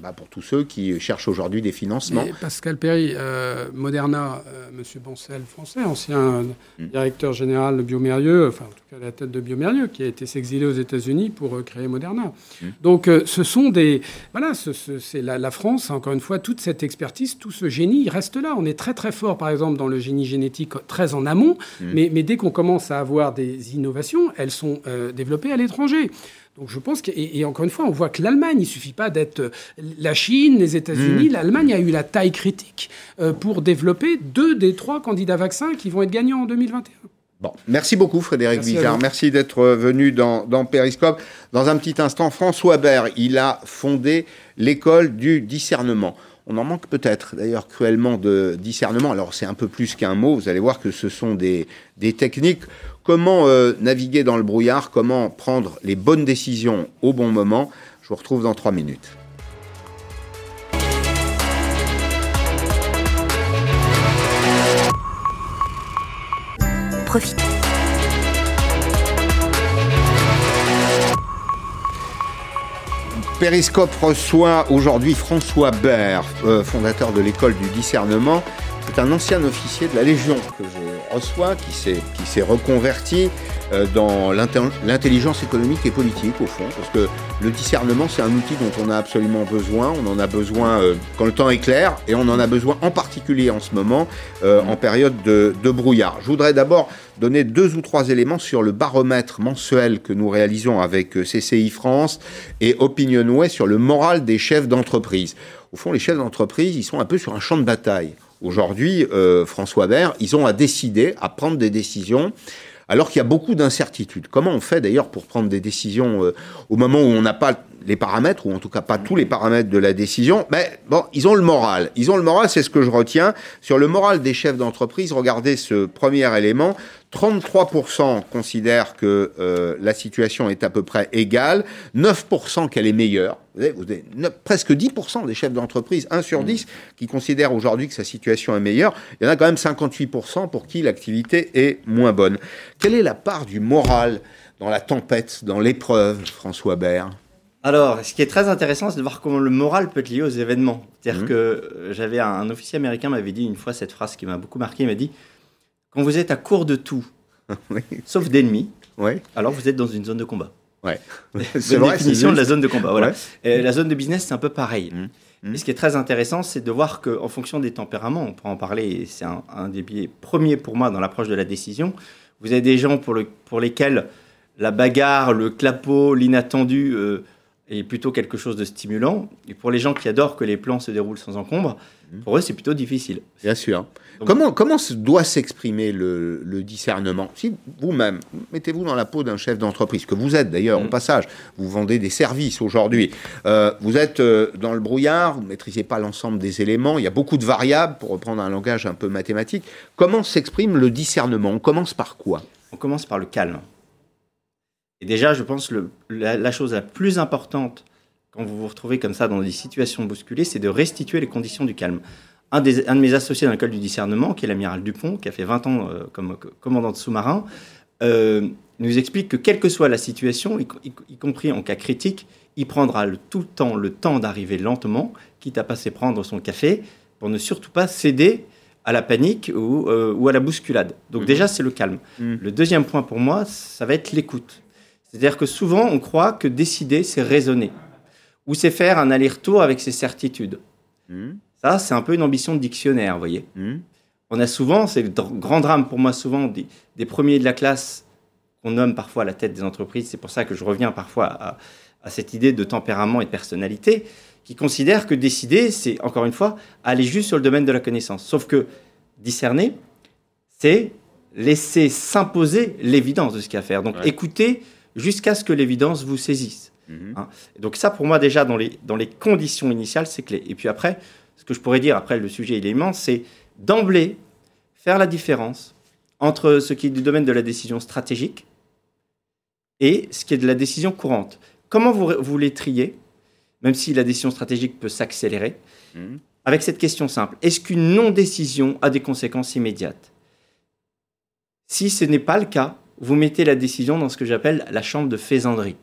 bah, pour tous ceux qui cherchent aujourd'hui des financements. Pascal Perry, euh, Moderna, euh, Monsieur Boncel, français, ancien mm. directeur général de Biomérieux, enfin en tout cas la tête de Biomérieux, qui a été s'exiler aux États-Unis pour euh, créer Moderna. Mm. Donc ce sont des... Voilà, c'est la, la, France, encore une fois, toute cette expertise, tout ce génie, il reste là. On est très très fort, par exemple, dans le génie génétique, très en amont, mm. mais, mais, dès qu'on commence à avoir des innovations, elles sont développées à l'étranger. Donc je pense que, et, encore une fois, on voit que l'Allemagne, il suffit pas d'être euh, la Chine, les États-Unis, mmh. l'Allemagne a eu la taille critique euh, pour développer deux des trois candidats vaccins qui vont être gagnants en 2021. Bon, merci beaucoup Frédéric Bizarre. Merci d'être venu dans, dans Périscope. Dans un petit instant, François Bert, il a fondé l'école du discernement. On en manque peut-être d'ailleurs cruellement de discernement. Alors c'est un peu plus qu'un mot, vous allez voir que ce sont des, des techniques Comment euh, naviguer dans le brouillard? Comment prendre les bonnes décisions au bon moment? Je vous retrouve dans trois minutes. Profitez. Périscope reçoit aujourd'hui François Baird, euh, fondateur de l'école du discernement. C'est un ancien officier de la Légion que je qui s'est reconverti, euh, dans l'intelligence économique et politique, au fond, parce que le discernement, c'est un outil dont on a absolument besoin. On en a besoin euh, quand le temps est clair, et on en a besoin en particulier en ce moment, euh, en période de, de brouillard. Je voudrais d'abord donner deux ou trois éléments sur le baromètre mensuel que nous réalisons avec CCI France et Opinionway sur le moral des chefs d'entreprise. Au fond, les chefs d'entreprise, ils sont un peu sur un champ de bataille. Aujourd'hui, euh, François Bert, ils ont à décider, à prendre des décisions alors qu'il y a beaucoup d'incertitudes. Comment on fait d'ailleurs pour prendre des décisions euh, au moment où on n'a pas les paramètres, ou en tout cas pas tous les paramètres de la décision Mais bon, ils ont le moral. Ils ont le moral, c'est ce que je retiens. Sur le moral des chefs d'entreprise, regardez ce premier élément. 33% considèrent que euh, la situation est à peu près égale, 9% qu'elle est meilleure. Vous avez, presque 10% des chefs d'entreprise, 1 sur 10, qui considèrent aujourd'hui que sa situation est meilleure. Il y en a quand même 58% pour qui l'activité est moins bonne. Quelle est la part du moral dans la tempête, dans l'épreuve, François Bert alors, ce qui est très intéressant, c'est de voir comment le moral peut être lié aux événements. C'est-à-dire mmh. que euh, j'avais un, un, officier américain m'avait dit une fois cette phrase qui m'a beaucoup marqué. Il m'a dit quand vous êtes à court de tout, sauf d'ennemis, alors vous êtes dans une zone de combat. Ouais. C'est la définition de la zone de combat. Voilà. Et la zone de business, c'est un peu pareil. Mmh. Mmh. Et ce qui est très intéressant, c'est de voir qu'en fonction des tempéraments, on peut en parler, c'est un, des biais premiers pour moi dans l'approche de la décision. Vous avez des gens pour, le, pour lesquels la bagarre, le clapot, l'inattendu euh, est plutôt quelque chose de stimulant. Et pour les gens qui adorent que les plans se déroulent sans encombre, mmh. pour eux, c'est plutôt difficile. Bien sûr comment, comment doit s'exprimer le, discernement? Si vous-même, mettez-vous dans la peau d'un chef d'entreprise, que vous êtes d'ailleurs au mm. passage, vous vendez des services aujourd'hui, euh, vous êtes euh, dans le brouillard, vous ne maîtrisez pas l'ensemble des éléments, il y a beaucoup de variables, pour reprendre un langage un peu mathématique. Comment s'exprime le discernement? On commence par quoi? On commence par le calme. Et déjà, je pense que la chose la plus importante quand vous vous retrouvez comme ça dans des situations bousculées, c'est de restituer les conditions du calme un, des, de mes associés dans l'école du discernement, qui est l'amiral Dupont, qui a fait 20 ans euh, comme commandant de sous-marin, euh, nous explique que quelle que soit la situation, y, compris en cas critique, il prendra le, tout le temps le temps d'arriver lentement, quitte à passer prendre son café, pour ne surtout pas céder à la panique ou, euh, ou à la bousculade. Donc mhm. déjà, c'est le calme. Mhm. Le deuxième point pour moi, ça va être l'écoute. C'est-à-dire que souvent, on croit que décider, c'est raisonner, ou c'est faire un aller-retour avec ses certitudes. Mhm. Ça, c'est un peu une ambition de dictionnaire, vous voyez. Hmm. On a souvent, c'est le grand drame pour moi souvent, des, premiers de la classe qu'on nomme parfois la tête des entreprises. C'est pour ça que je reviens parfois à, cette idée de tempérament et de personnalité, qui considèrent que décider, c'est encore une fois aller juste sur le domaine de la connaissance. Sauf que discerner, c'est laisser s'imposer l'évidence de ce qu'il y a à faire. Donc écoutez jusqu'à ce que l'évidence vous saisisse. Hmm. Hein. Donc ça, pour moi, déjà, dans les, dans les conditions initiales, c'est clé. Et puis après, ce que je pourrais dire, après le sujet il est immense, c'est d'emblée faire la différence entre ce qui est du domaine de la décision stratégique et ce qui est de la décision courante. Comment vous, vous les triez, même si la décision stratégique peut s'accélérer, mmh. avec cette question simple. Est-ce qu'une non-décision a des conséquences immédiates? Si ce n'est pas le cas, vous mettez la décision dans ce que j'appelle la chambre de faisanderie.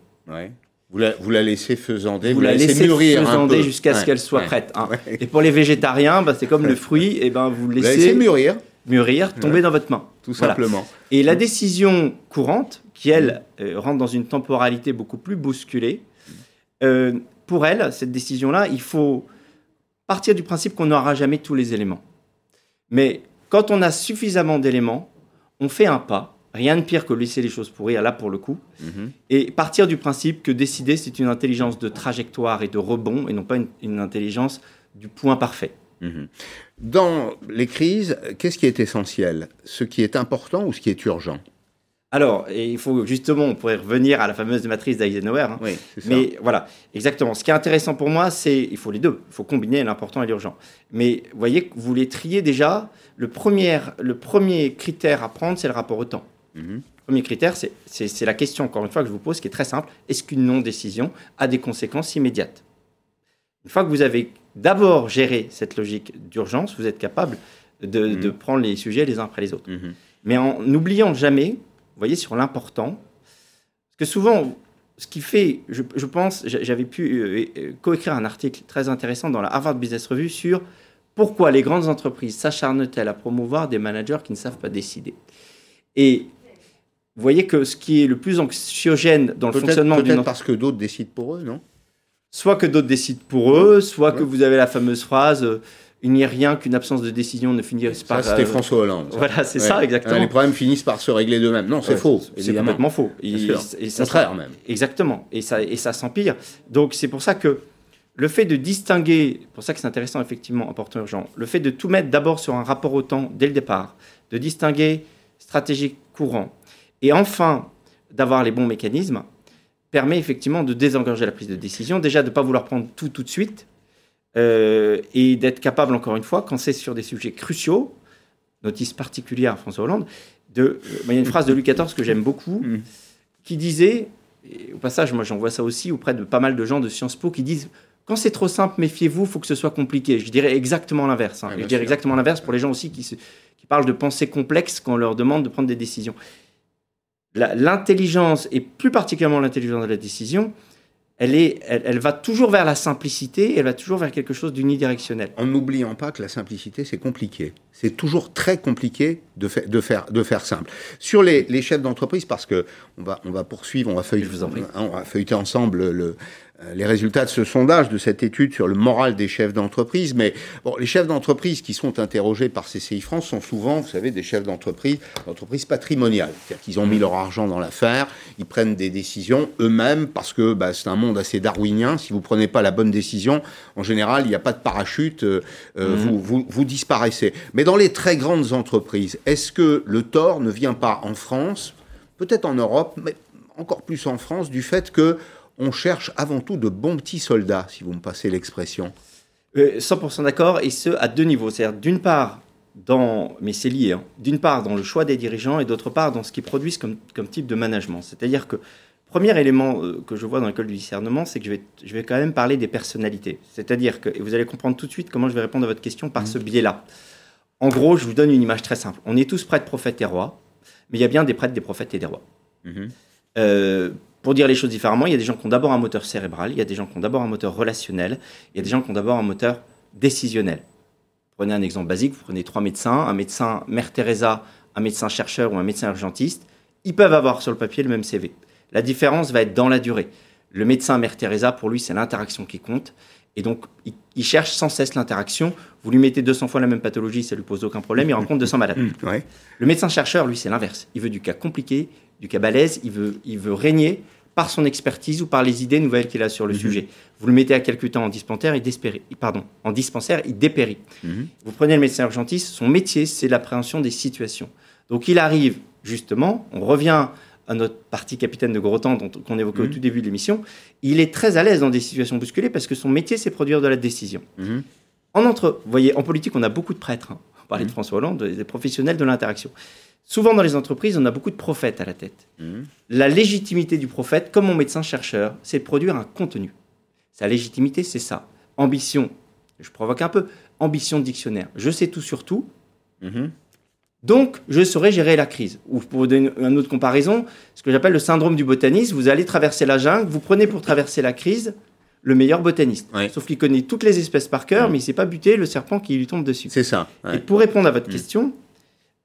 Vous la, vous la, laissez faisander, vous, la, laissez, mûrir faisander jusqu'à ce qu'elle soit prête. Hein. Et pour les végétariens, bah, c'est comme le fruit, et ben vous laissez, mûrir, mûrir, tomber dans votre main, tout simplement. Et la décision courante, qui elle euh, rentre dans une temporalité beaucoup plus bousculée, euh, pour elle, cette décision-là, il faut partir du principe qu'on n'aura jamais tous les éléments. Mais quand on a suffisamment d'éléments, on fait un pas Rien de pire que laisser les choses pourrir, là pour le coup. Mhm. Et partir du principe que décider, c'est une intelligence de trajectoire et de rebond, et non pas une, intelligence du point parfait. Mhm. Dans les crises, qu'est-ce qui est essentiel? Ce qui est important ou ce qui est urgent? Alors, et il faut justement, on pourrait revenir à la fameuse matrice d'Eisenhower. Hein. Oui, mais voilà, exactement. Ce qui est intéressant pour moi, c'est il faut les deux. Il faut combiner l'important et l'urgent. Mais vous voyez, vous les triez déjà. Le premier, le premier critère à prendre, c'est le rapport au temps. Mhm. Premier critère, c'est la question, encore une fois, que je vous pose, qui est très simple. Est-ce qu'une non-décision a des conséquences immédiates? Une fois que vous avez d'abord géré cette logique d'urgence, vous êtes capable de, mhm. prendre les sujets les uns après les autres. Mhm. Mais en n'oubliant jamais, vous voyez, sur l'important, parce que souvent, ce qui fait, je, pense, j'avais pu euh, euh, coécrire un article très intéressant dans la Harvard Business Review sur pourquoi les grandes entreprises s'acharnent-elles à promouvoir des managers qui ne savent pas décider? Et vous voyez que ce qui est le plus anxiogène dans le fonctionnement d'une parce que d'autres décident pour eux, non? Soit que d'autres décident pour eux, soit que vous avez la fameuse phrase euh, il n'y a rien qu'une absence de décision ne finisse par. Ça, c'était euh, François Hollande. Voilà, c'est ça, exactement. les problèmes finissent par se régler d'eux-mêmes. Non, c'est faux. C'est complètement faux. Et, et ça Contraire, même. Exactement. Et ça, et ça s'empire. Donc, c'est pour ça que le fait de distinguer, pour ça que c'est intéressant, effectivement, important, urgent, le fait de tout mettre d'abord sur un rapport au temps dès le départ, de distinguer stratégique courant, et enfin d'avoir les bons mécanismes, permet effectivement de désengorger la prise de décision, déjà de ne pas vouloir prendre tout tout de suite, euh, et d'être capable, encore une fois, quand c'est sur des sujets cruciaux, notice particulière à François Hollande, de, euh, il y a une phrase de Louis XIV que j'aime beaucoup, mm. qui disait, au passage, moi j'en vois ça aussi auprès de pas mal de gens de Sciences Po qui disent quand c'est trop simple, méfiez-vous, il faut que ce soit compliqué. Je dirais exactement l'inverse. Hein. je dirais exactement l'inverse pour les gens aussi qui, qui parlent de pensée complexe quand on leur demande de prendre des décisions. L'intelligence, et plus particulièrement l'intelligence de la décision, elle, est, elle, va toujours vers la simplicité, elle va toujours vers quelque chose d'unidirectionnel. En n'oubliant pas que la simplicité, c'est compliqué. C'est toujours très compliqué de, de, faire, de faire simple. Sur les, les chefs d'entreprise, parce que on va, on va poursuivre, on va feuilleter, on va feuilleter ensemble le, les résultats de ce sondage, de cette étude sur le moral des chefs d'entreprise. Mais bon, les chefs d'entreprise qui sont interrogés par CCI France sont souvent, vous savez, des chefs d'entreprise, d'entreprise patrimoniale. C'est-à-dire qu'ils ont mis leur argent dans l'affaire, ils prennent des décisions eux-mêmes parce que bah, c'est un monde assez darwinien. Si vous prenez pas la bonne décision, en général, il n'y a pas de parachute, euh, euh, mhm. vous, vous, vous disparaissez. Mais dans les très grandes entreprises, est-ce que le tort ne vient pas en France, peut-être en Europe, mais encore plus en France, du fait que on cherche avant tout de bons petits soldats, si vous me passez l'expression. 100% euh, d'accord, et ce, à deux niveaux. C'est-à-dire, d'une part, dans, mais c'est lié, hein, d'une part dans le choix des dirigeants et d'autre part dans ce qu'ils produisent comme, comme type de management. C'est-à-dire que, premier élément euh, que je vois dans l'école du discernement, c'est que je vais, je vais quand même parler des personnalités. C'est-à-dire que, et vous allez comprendre tout de suite comment je vais répondre à votre question par mmh. ce biais-là. En gros, je vous donne une image très simple. On est tous prêtres, prophètes et rois, mais il y a bien des prêtres, des prophètes et des rois. Mmh. Euh, pour dire les choses différemment, il y a des gens qui ont d'abord un moteur cérébral, il y a des gens qui ont d'abord un moteur relationnel, il y a des gens qui ont d'abord un moteur décisionnel. Prenez un exemple basique, vous prenez trois médecins, un médecin Mère Teresa, un médecin chercheur ou un médecin urgentiste, ils peuvent avoir sur le papier le même CV. La différence va être dans la durée. Le médecin Mère Teresa, pour lui, c'est l'interaction qui compte. Et donc, il, cherche sans cesse l'interaction. Vous lui mettez 200 fois la même pathologie, ça lui pose aucun problème, il rencontre 200 malades. Le médecin chercheur, lui, c'est l'inverse. Il veut du cas compliqué, du cas balèze, il veut, il veut régner par son expertise ou par les idées nouvelles qu'il a sur le mhm. sujet. Vous le mettez à quelque temps en dispensaire, il dépérit. Pardon, en dispensaire, il dépérit. Mhm. Vous prenez le médecin urgentiste, son métier, c'est l'appréhension des situations. Donc il arrive, justement, on revient à notre partie capitaine de gros temps qu'on évoquait au mhm. tout début de l'émission, il est très à l'aise dans des situations bousculées parce que son métier, c'est produire de la décision. En entre, vous voyez, en politique, on a beaucoup de prêtres. Hein. On parlait de François Hollande, des professionnels de l'interaction. Souvent dans les entreprises, on a beaucoup de prophètes à la tête. Mhm. La légitimité du prophète, comme mon médecin-chercheur, c'est de produire un contenu. Sa légitimité, c'est ça. Ambition, je provoque un peu, ambition de dictionnaire. Je sais tout sur tout. Mhm. Donc, je saurai gérer la crise. Ou pour vous donner une autre comparaison, ce que j'appelle le syndrome du botaniste, vous allez traverser la jungle, vous prenez pour traverser la crise le meilleur botaniste. Sauf qu'il connaît toutes les espèces par cœur, mais il ne sait pas buter le serpent qui lui tombe dessus. C'est ça. Et pour répondre à votre mm. question,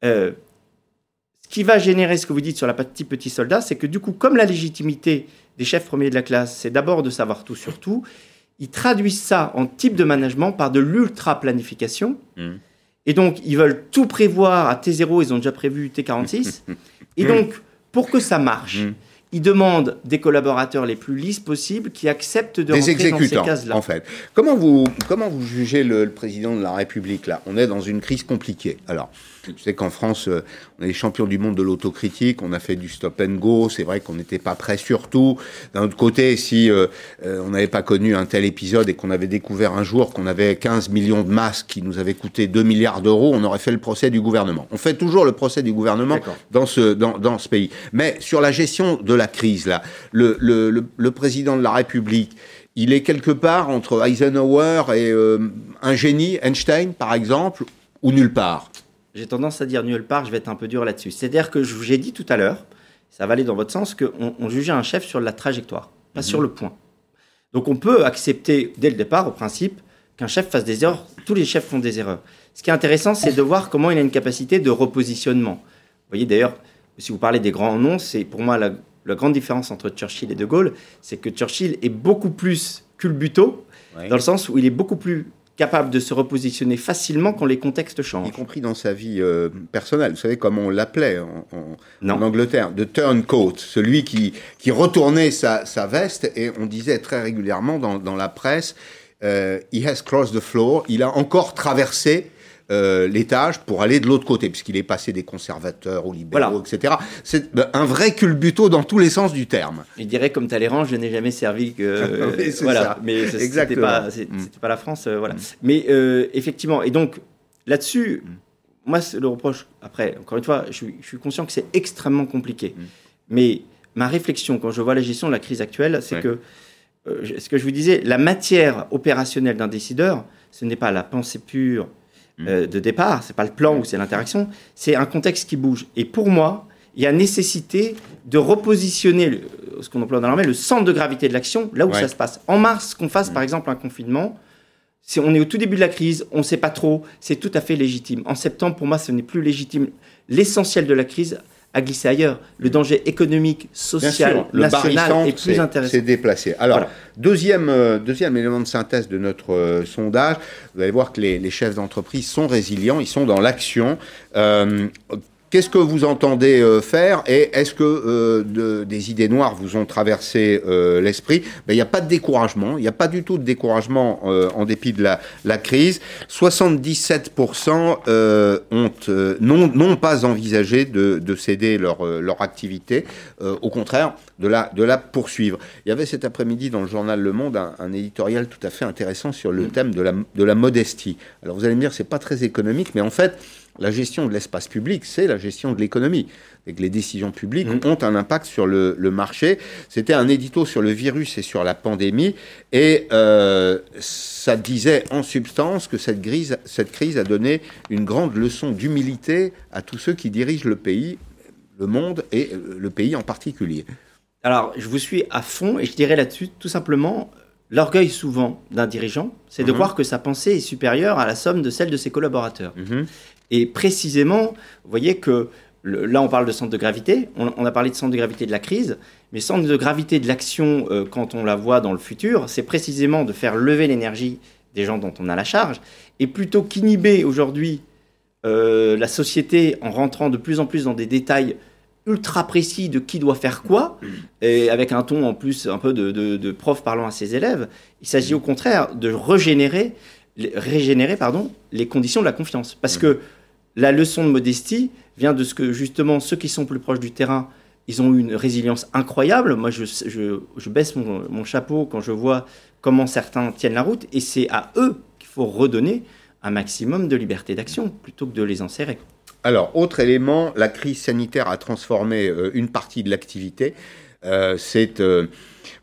euh, qui va générer ce que vous dites sur la partie petit soldat, c'est que du coup, comme la légitimité des chefs premiers de la classe, c'est d'abord de savoir tout sur tout, ils traduisent ça en type de management par de l'ultra-planification. Hmm. Et donc, ils veulent tout prévoir à T0, ils ont déjà prévu T46. et donc, pour que ça marche, ils demandent des collaborateurs les plus lisses possibles qui acceptent de des rentrer dans ces cases-là. En fait, comment vous comment vous jugez le, le, président de la République là? On est dans une crise compliquée. Alors, je sais qu'en France, euh, on est les champions du monde de l'autocritique, on a fait du stop and go, c'est vrai qu'on n'était pas prêt surtout. D'un autre côté, si euh, euh, on n'avait pas connu un tel épisode et qu'on avait découvert un jour qu'on avait 15 millions de masques qui nous avaient coûté 2 milliards d'euros, on aurait fait le procès du gouvernement. On fait toujours le procès du gouvernement dans ce, dans, dans, ce pays. Mais sur la gestion de la crise, là, le, le, le, président de la République, il est quelque part entre Eisenhower et un génie, Einstein par exemple, ou nulle part? J'ai tendance à dire nulle part, je vais être un peu dur là-dessus. C'est-à-dire que j'ai dit tout à l'heure, ça va aller dans votre sens, qu'on on jugeait un chef sur la trajectoire, pas mhm. sur le point. Donc on peut accepter dès le départ, au principe, qu'un chef fasse des erreurs. Tous les chefs font des erreurs. Ce qui est intéressant, c'est de voir comment il a une capacité de repositionnement. Vous voyez d'ailleurs, si vous parlez des grands noms, c'est pour moi la, grande différence entre Churchill et De Gaulle, c'est que Churchill est beaucoup plus culbuto, dans le sens où il est beaucoup plus capable de se repositionner facilement quand les contextes changent. Y compris dans sa vie euh, personnelle. Vous savez comment on l'appelait en, Angleterre De turncoat, celui qui, qui retournait sa, sa, veste, et on disait très régulièrement dans, dans la presse, euh, he has crossed the floor, il a encore traversé euh, l'étage pour aller de l'autre côté, puisqu'il est passé des conservateurs aux libéraux, etc. C'est ben, un vrai culbuto dans tous les sens du terme. Il dirait comme Talleyrand, je n'ai jamais servi que... voilà, mais c'était pas, mm. pas la France, euh, voilà. Mm. Mais effectivement, et donc là-dessus, mm. moi, le reproche, après, encore une fois, je, suis conscient que c'est extrêmement compliqué. Mais ma réflexion, quand je vois la gestion de la crise actuelle, c'est que euh, ce que je vous disais, la matière opérationnelle d'un décideur, ce n'est pas la pensée pure mmh. Euh, de départ, c'est pas le plan ou c'est l'interaction, c'est un contexte qui bouge. Et pour moi, il y a nécessité de repositionner ce qu'on emploie dans l'armée, le centre de gravité de l'action, là où ça se passe. En mars, qu'on fasse mmh. par exemple un confinement, si on est au tout début de la crise, on ne sait pas trop, c'est tout à fait légitime. En septembre, pour moi, ce n'est plus légitime. L'essentiel de la crise à glisser ailleurs. Le danger économique, social, national est plus intéressant. C'est déplacé. Alors, deuxième, euh, deuxième élément de synthèse de notre euh, sondage, vous allez voir que les, les chefs d'entreprise sont résilients, ils sont dans l'action. Euh, Qu'est-ce que vous entendez euh, faire et est-ce que euh, des idées noires vous ont traversé euh, l'esprit? Ben, Il n'y a pas de découragement, il n'y a pas du tout de découragement en dépit de la, la crise. 77% ont n'ont pas envisagé de, de céder leur, leur activité, au contraire de la, de la poursuivre. Il y avait cet après-midi dans le journal Le Monde un, un, éditorial tout à fait intéressant sur le thème de la, de la modestie. Alors vous allez me dire, c'est pas très économique, mais en fait, la gestion de l'espace public, c'est la gestion de l'économie. Et que les décisions publiques mmh. ont un impact sur le, marché. C'était un édito sur le virus et sur la pandémie. Et euh, ça disait en substance que cette, cette crise a donné une grande leçon d'humilité à tous ceux qui dirigent le pays, le monde et euh, le pays en particulier. Alors, je vous suis à fond et je dirais là-dessus tout simplement, L'orgueil souvent d'un dirigeant, c'est de mmh. voir que sa pensée est supérieure à la somme de celle de ses collaborateurs. Mmh. Et précisément, vous voyez que là, on parle de centre de gravité. On, a parlé de centre de gravité de la crise, mais centre de gravité de l'action, euh, quand on la voit dans le futur, c'est précisément de faire lever l'énergie des gens dont on a la charge. Et plutôt qu'inhiber aujourd'hui euh, la société en rentrant de plus en plus dans des détails ultra précis de qui doit faire quoi, et avec un ton en plus un peu de, de prof parlant à ses élèves, il s'agit au contraire de régénérer, régénérer pardon, les conditions de la confiance. Parce que la leçon de modestie vient de ce que justement ceux qui sont plus proches du terrain, ils ont eu une résilience incroyable. Moi, je, je, baisse mon, chapeau quand je vois comment certains tiennent la route, et c'est à eux qu'il faut redonner un maximum de liberté d'action plutôt que de les enserrer. Alors, autre élément, la crise sanitaire a transformé euh, une partie de l'activité. Euh, c'est euh,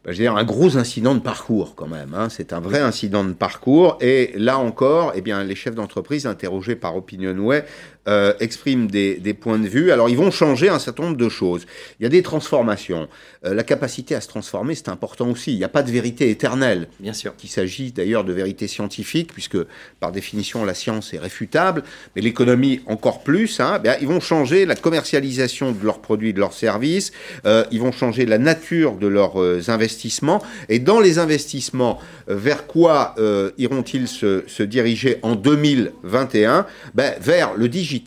bah, dire, un gros incident de parcours quand même. Hein. C'est un vrai incident de parcours. Et là encore, eh bien, les chefs d'entreprise interrogés par Opinionway euh, expriment des, des, points de vue. Alors, ils vont changer un certain nombre de choses. Il y a des transformations. Euh, la capacité à se transformer, c'est important aussi. Il n'y a pas de vérité éternelle. Bien sûr. Qu'il s'agit d'ailleurs de vérité scientifique, puisque par définition, la science est réfutable, mais l'économie encore plus. Hein. Bien, ils vont changer la commercialisation de leurs produits, de leurs services. Euh, ils vont changer la nature de leurs euh, investissements. Et dans les investissements, vers quoi iront-ils se, se, diriger en 2021 ben, Vers le digital.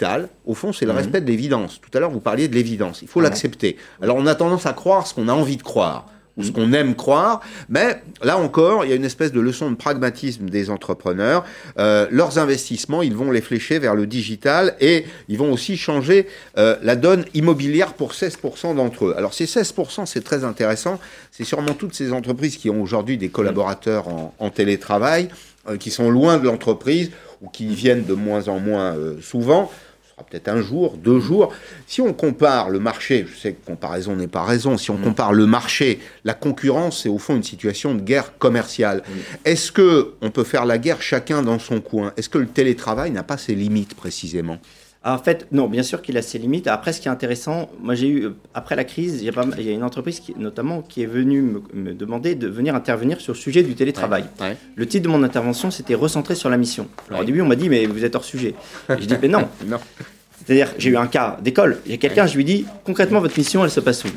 Au fond, c'est le mhm. respect de l'évidence. Tout à l'heure, vous parliez de l'évidence. Il faut l'accepter. Alors, on a tendance à croire ce qu'on a envie de croire ou ce mm. qu'on aime croire. Mais là encore, il y a une espèce de leçon de pragmatisme des entrepreneurs. Euh, leurs investissements, ils vont les flécher vers le digital et ils vont aussi changer euh, la donne immobilière pour 16% d'entre eux. Alors ces 16%, c'est très intéressant. C'est sûrement toutes ces entreprises qui ont aujourd'hui des collaborateurs en, en télétravail, euh, qui sont loin de l'entreprise ou qui viennent de moins en moins euh, souvent peut-être un jour, deux jours. Si on compare le marché, je sais que comparaison n'est pas raison, si on mm. compare le marché, la concurrence, c'est au fond une situation de guerre commerciale. Est-ce que on peut faire la guerre chacun dans son coin? Est-ce que le télétravail n'a pas ses limites précisément? En fait, non, bien sûr qu'il a ses limites. Après, ce qui est intéressant, moi j'ai eu, après la crise, il y a, pas, il y a une entreprise qui, notamment qui est venue me, demander de venir intervenir sur le sujet du télétravail. Le titre de mon intervention, c'était recentrer sur la mission. Alors au début, on m'a dit, mais vous êtes hors sujet. je dis, mais non. non C'est-à-dire, j'ai eu un cas d'école. Il y a quelqu'un, je lui dis, concrètement, votre mission, elle se passe où?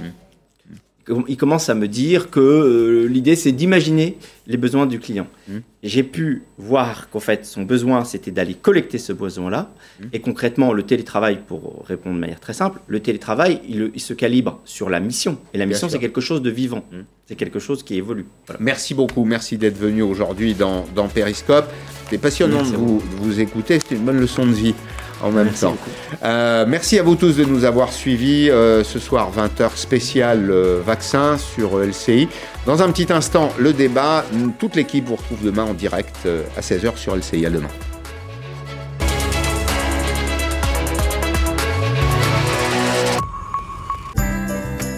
Il commence à me dire que euh, l'idée c'est d'imaginer les besoins du client. Mmh. J'ai pu voir qu'en fait son besoin c'était d'aller collecter ce besoin-là. Mmh. Et concrètement, le télétravail, pour répondre de manière très simple, le télétravail il, se calibre sur la mission. Et la mission c'est quelque chose de vivant. Mmh. C'est quelque chose qui évolue. Merci beaucoup, merci d'être venu aujourd'hui dans, dans Periscope. C'est passionnant de vous, vous écouter, c'est une bonne leçon de vie en même merci temps. Euh, merci à vous tous de nous avoir suivis euh, ce soir 20h spécial euh, vaccin sur LCI. Dans un petit instant, le débat. Toute l'équipe vous retrouve demain en direct à 16h sur LCI. À demain.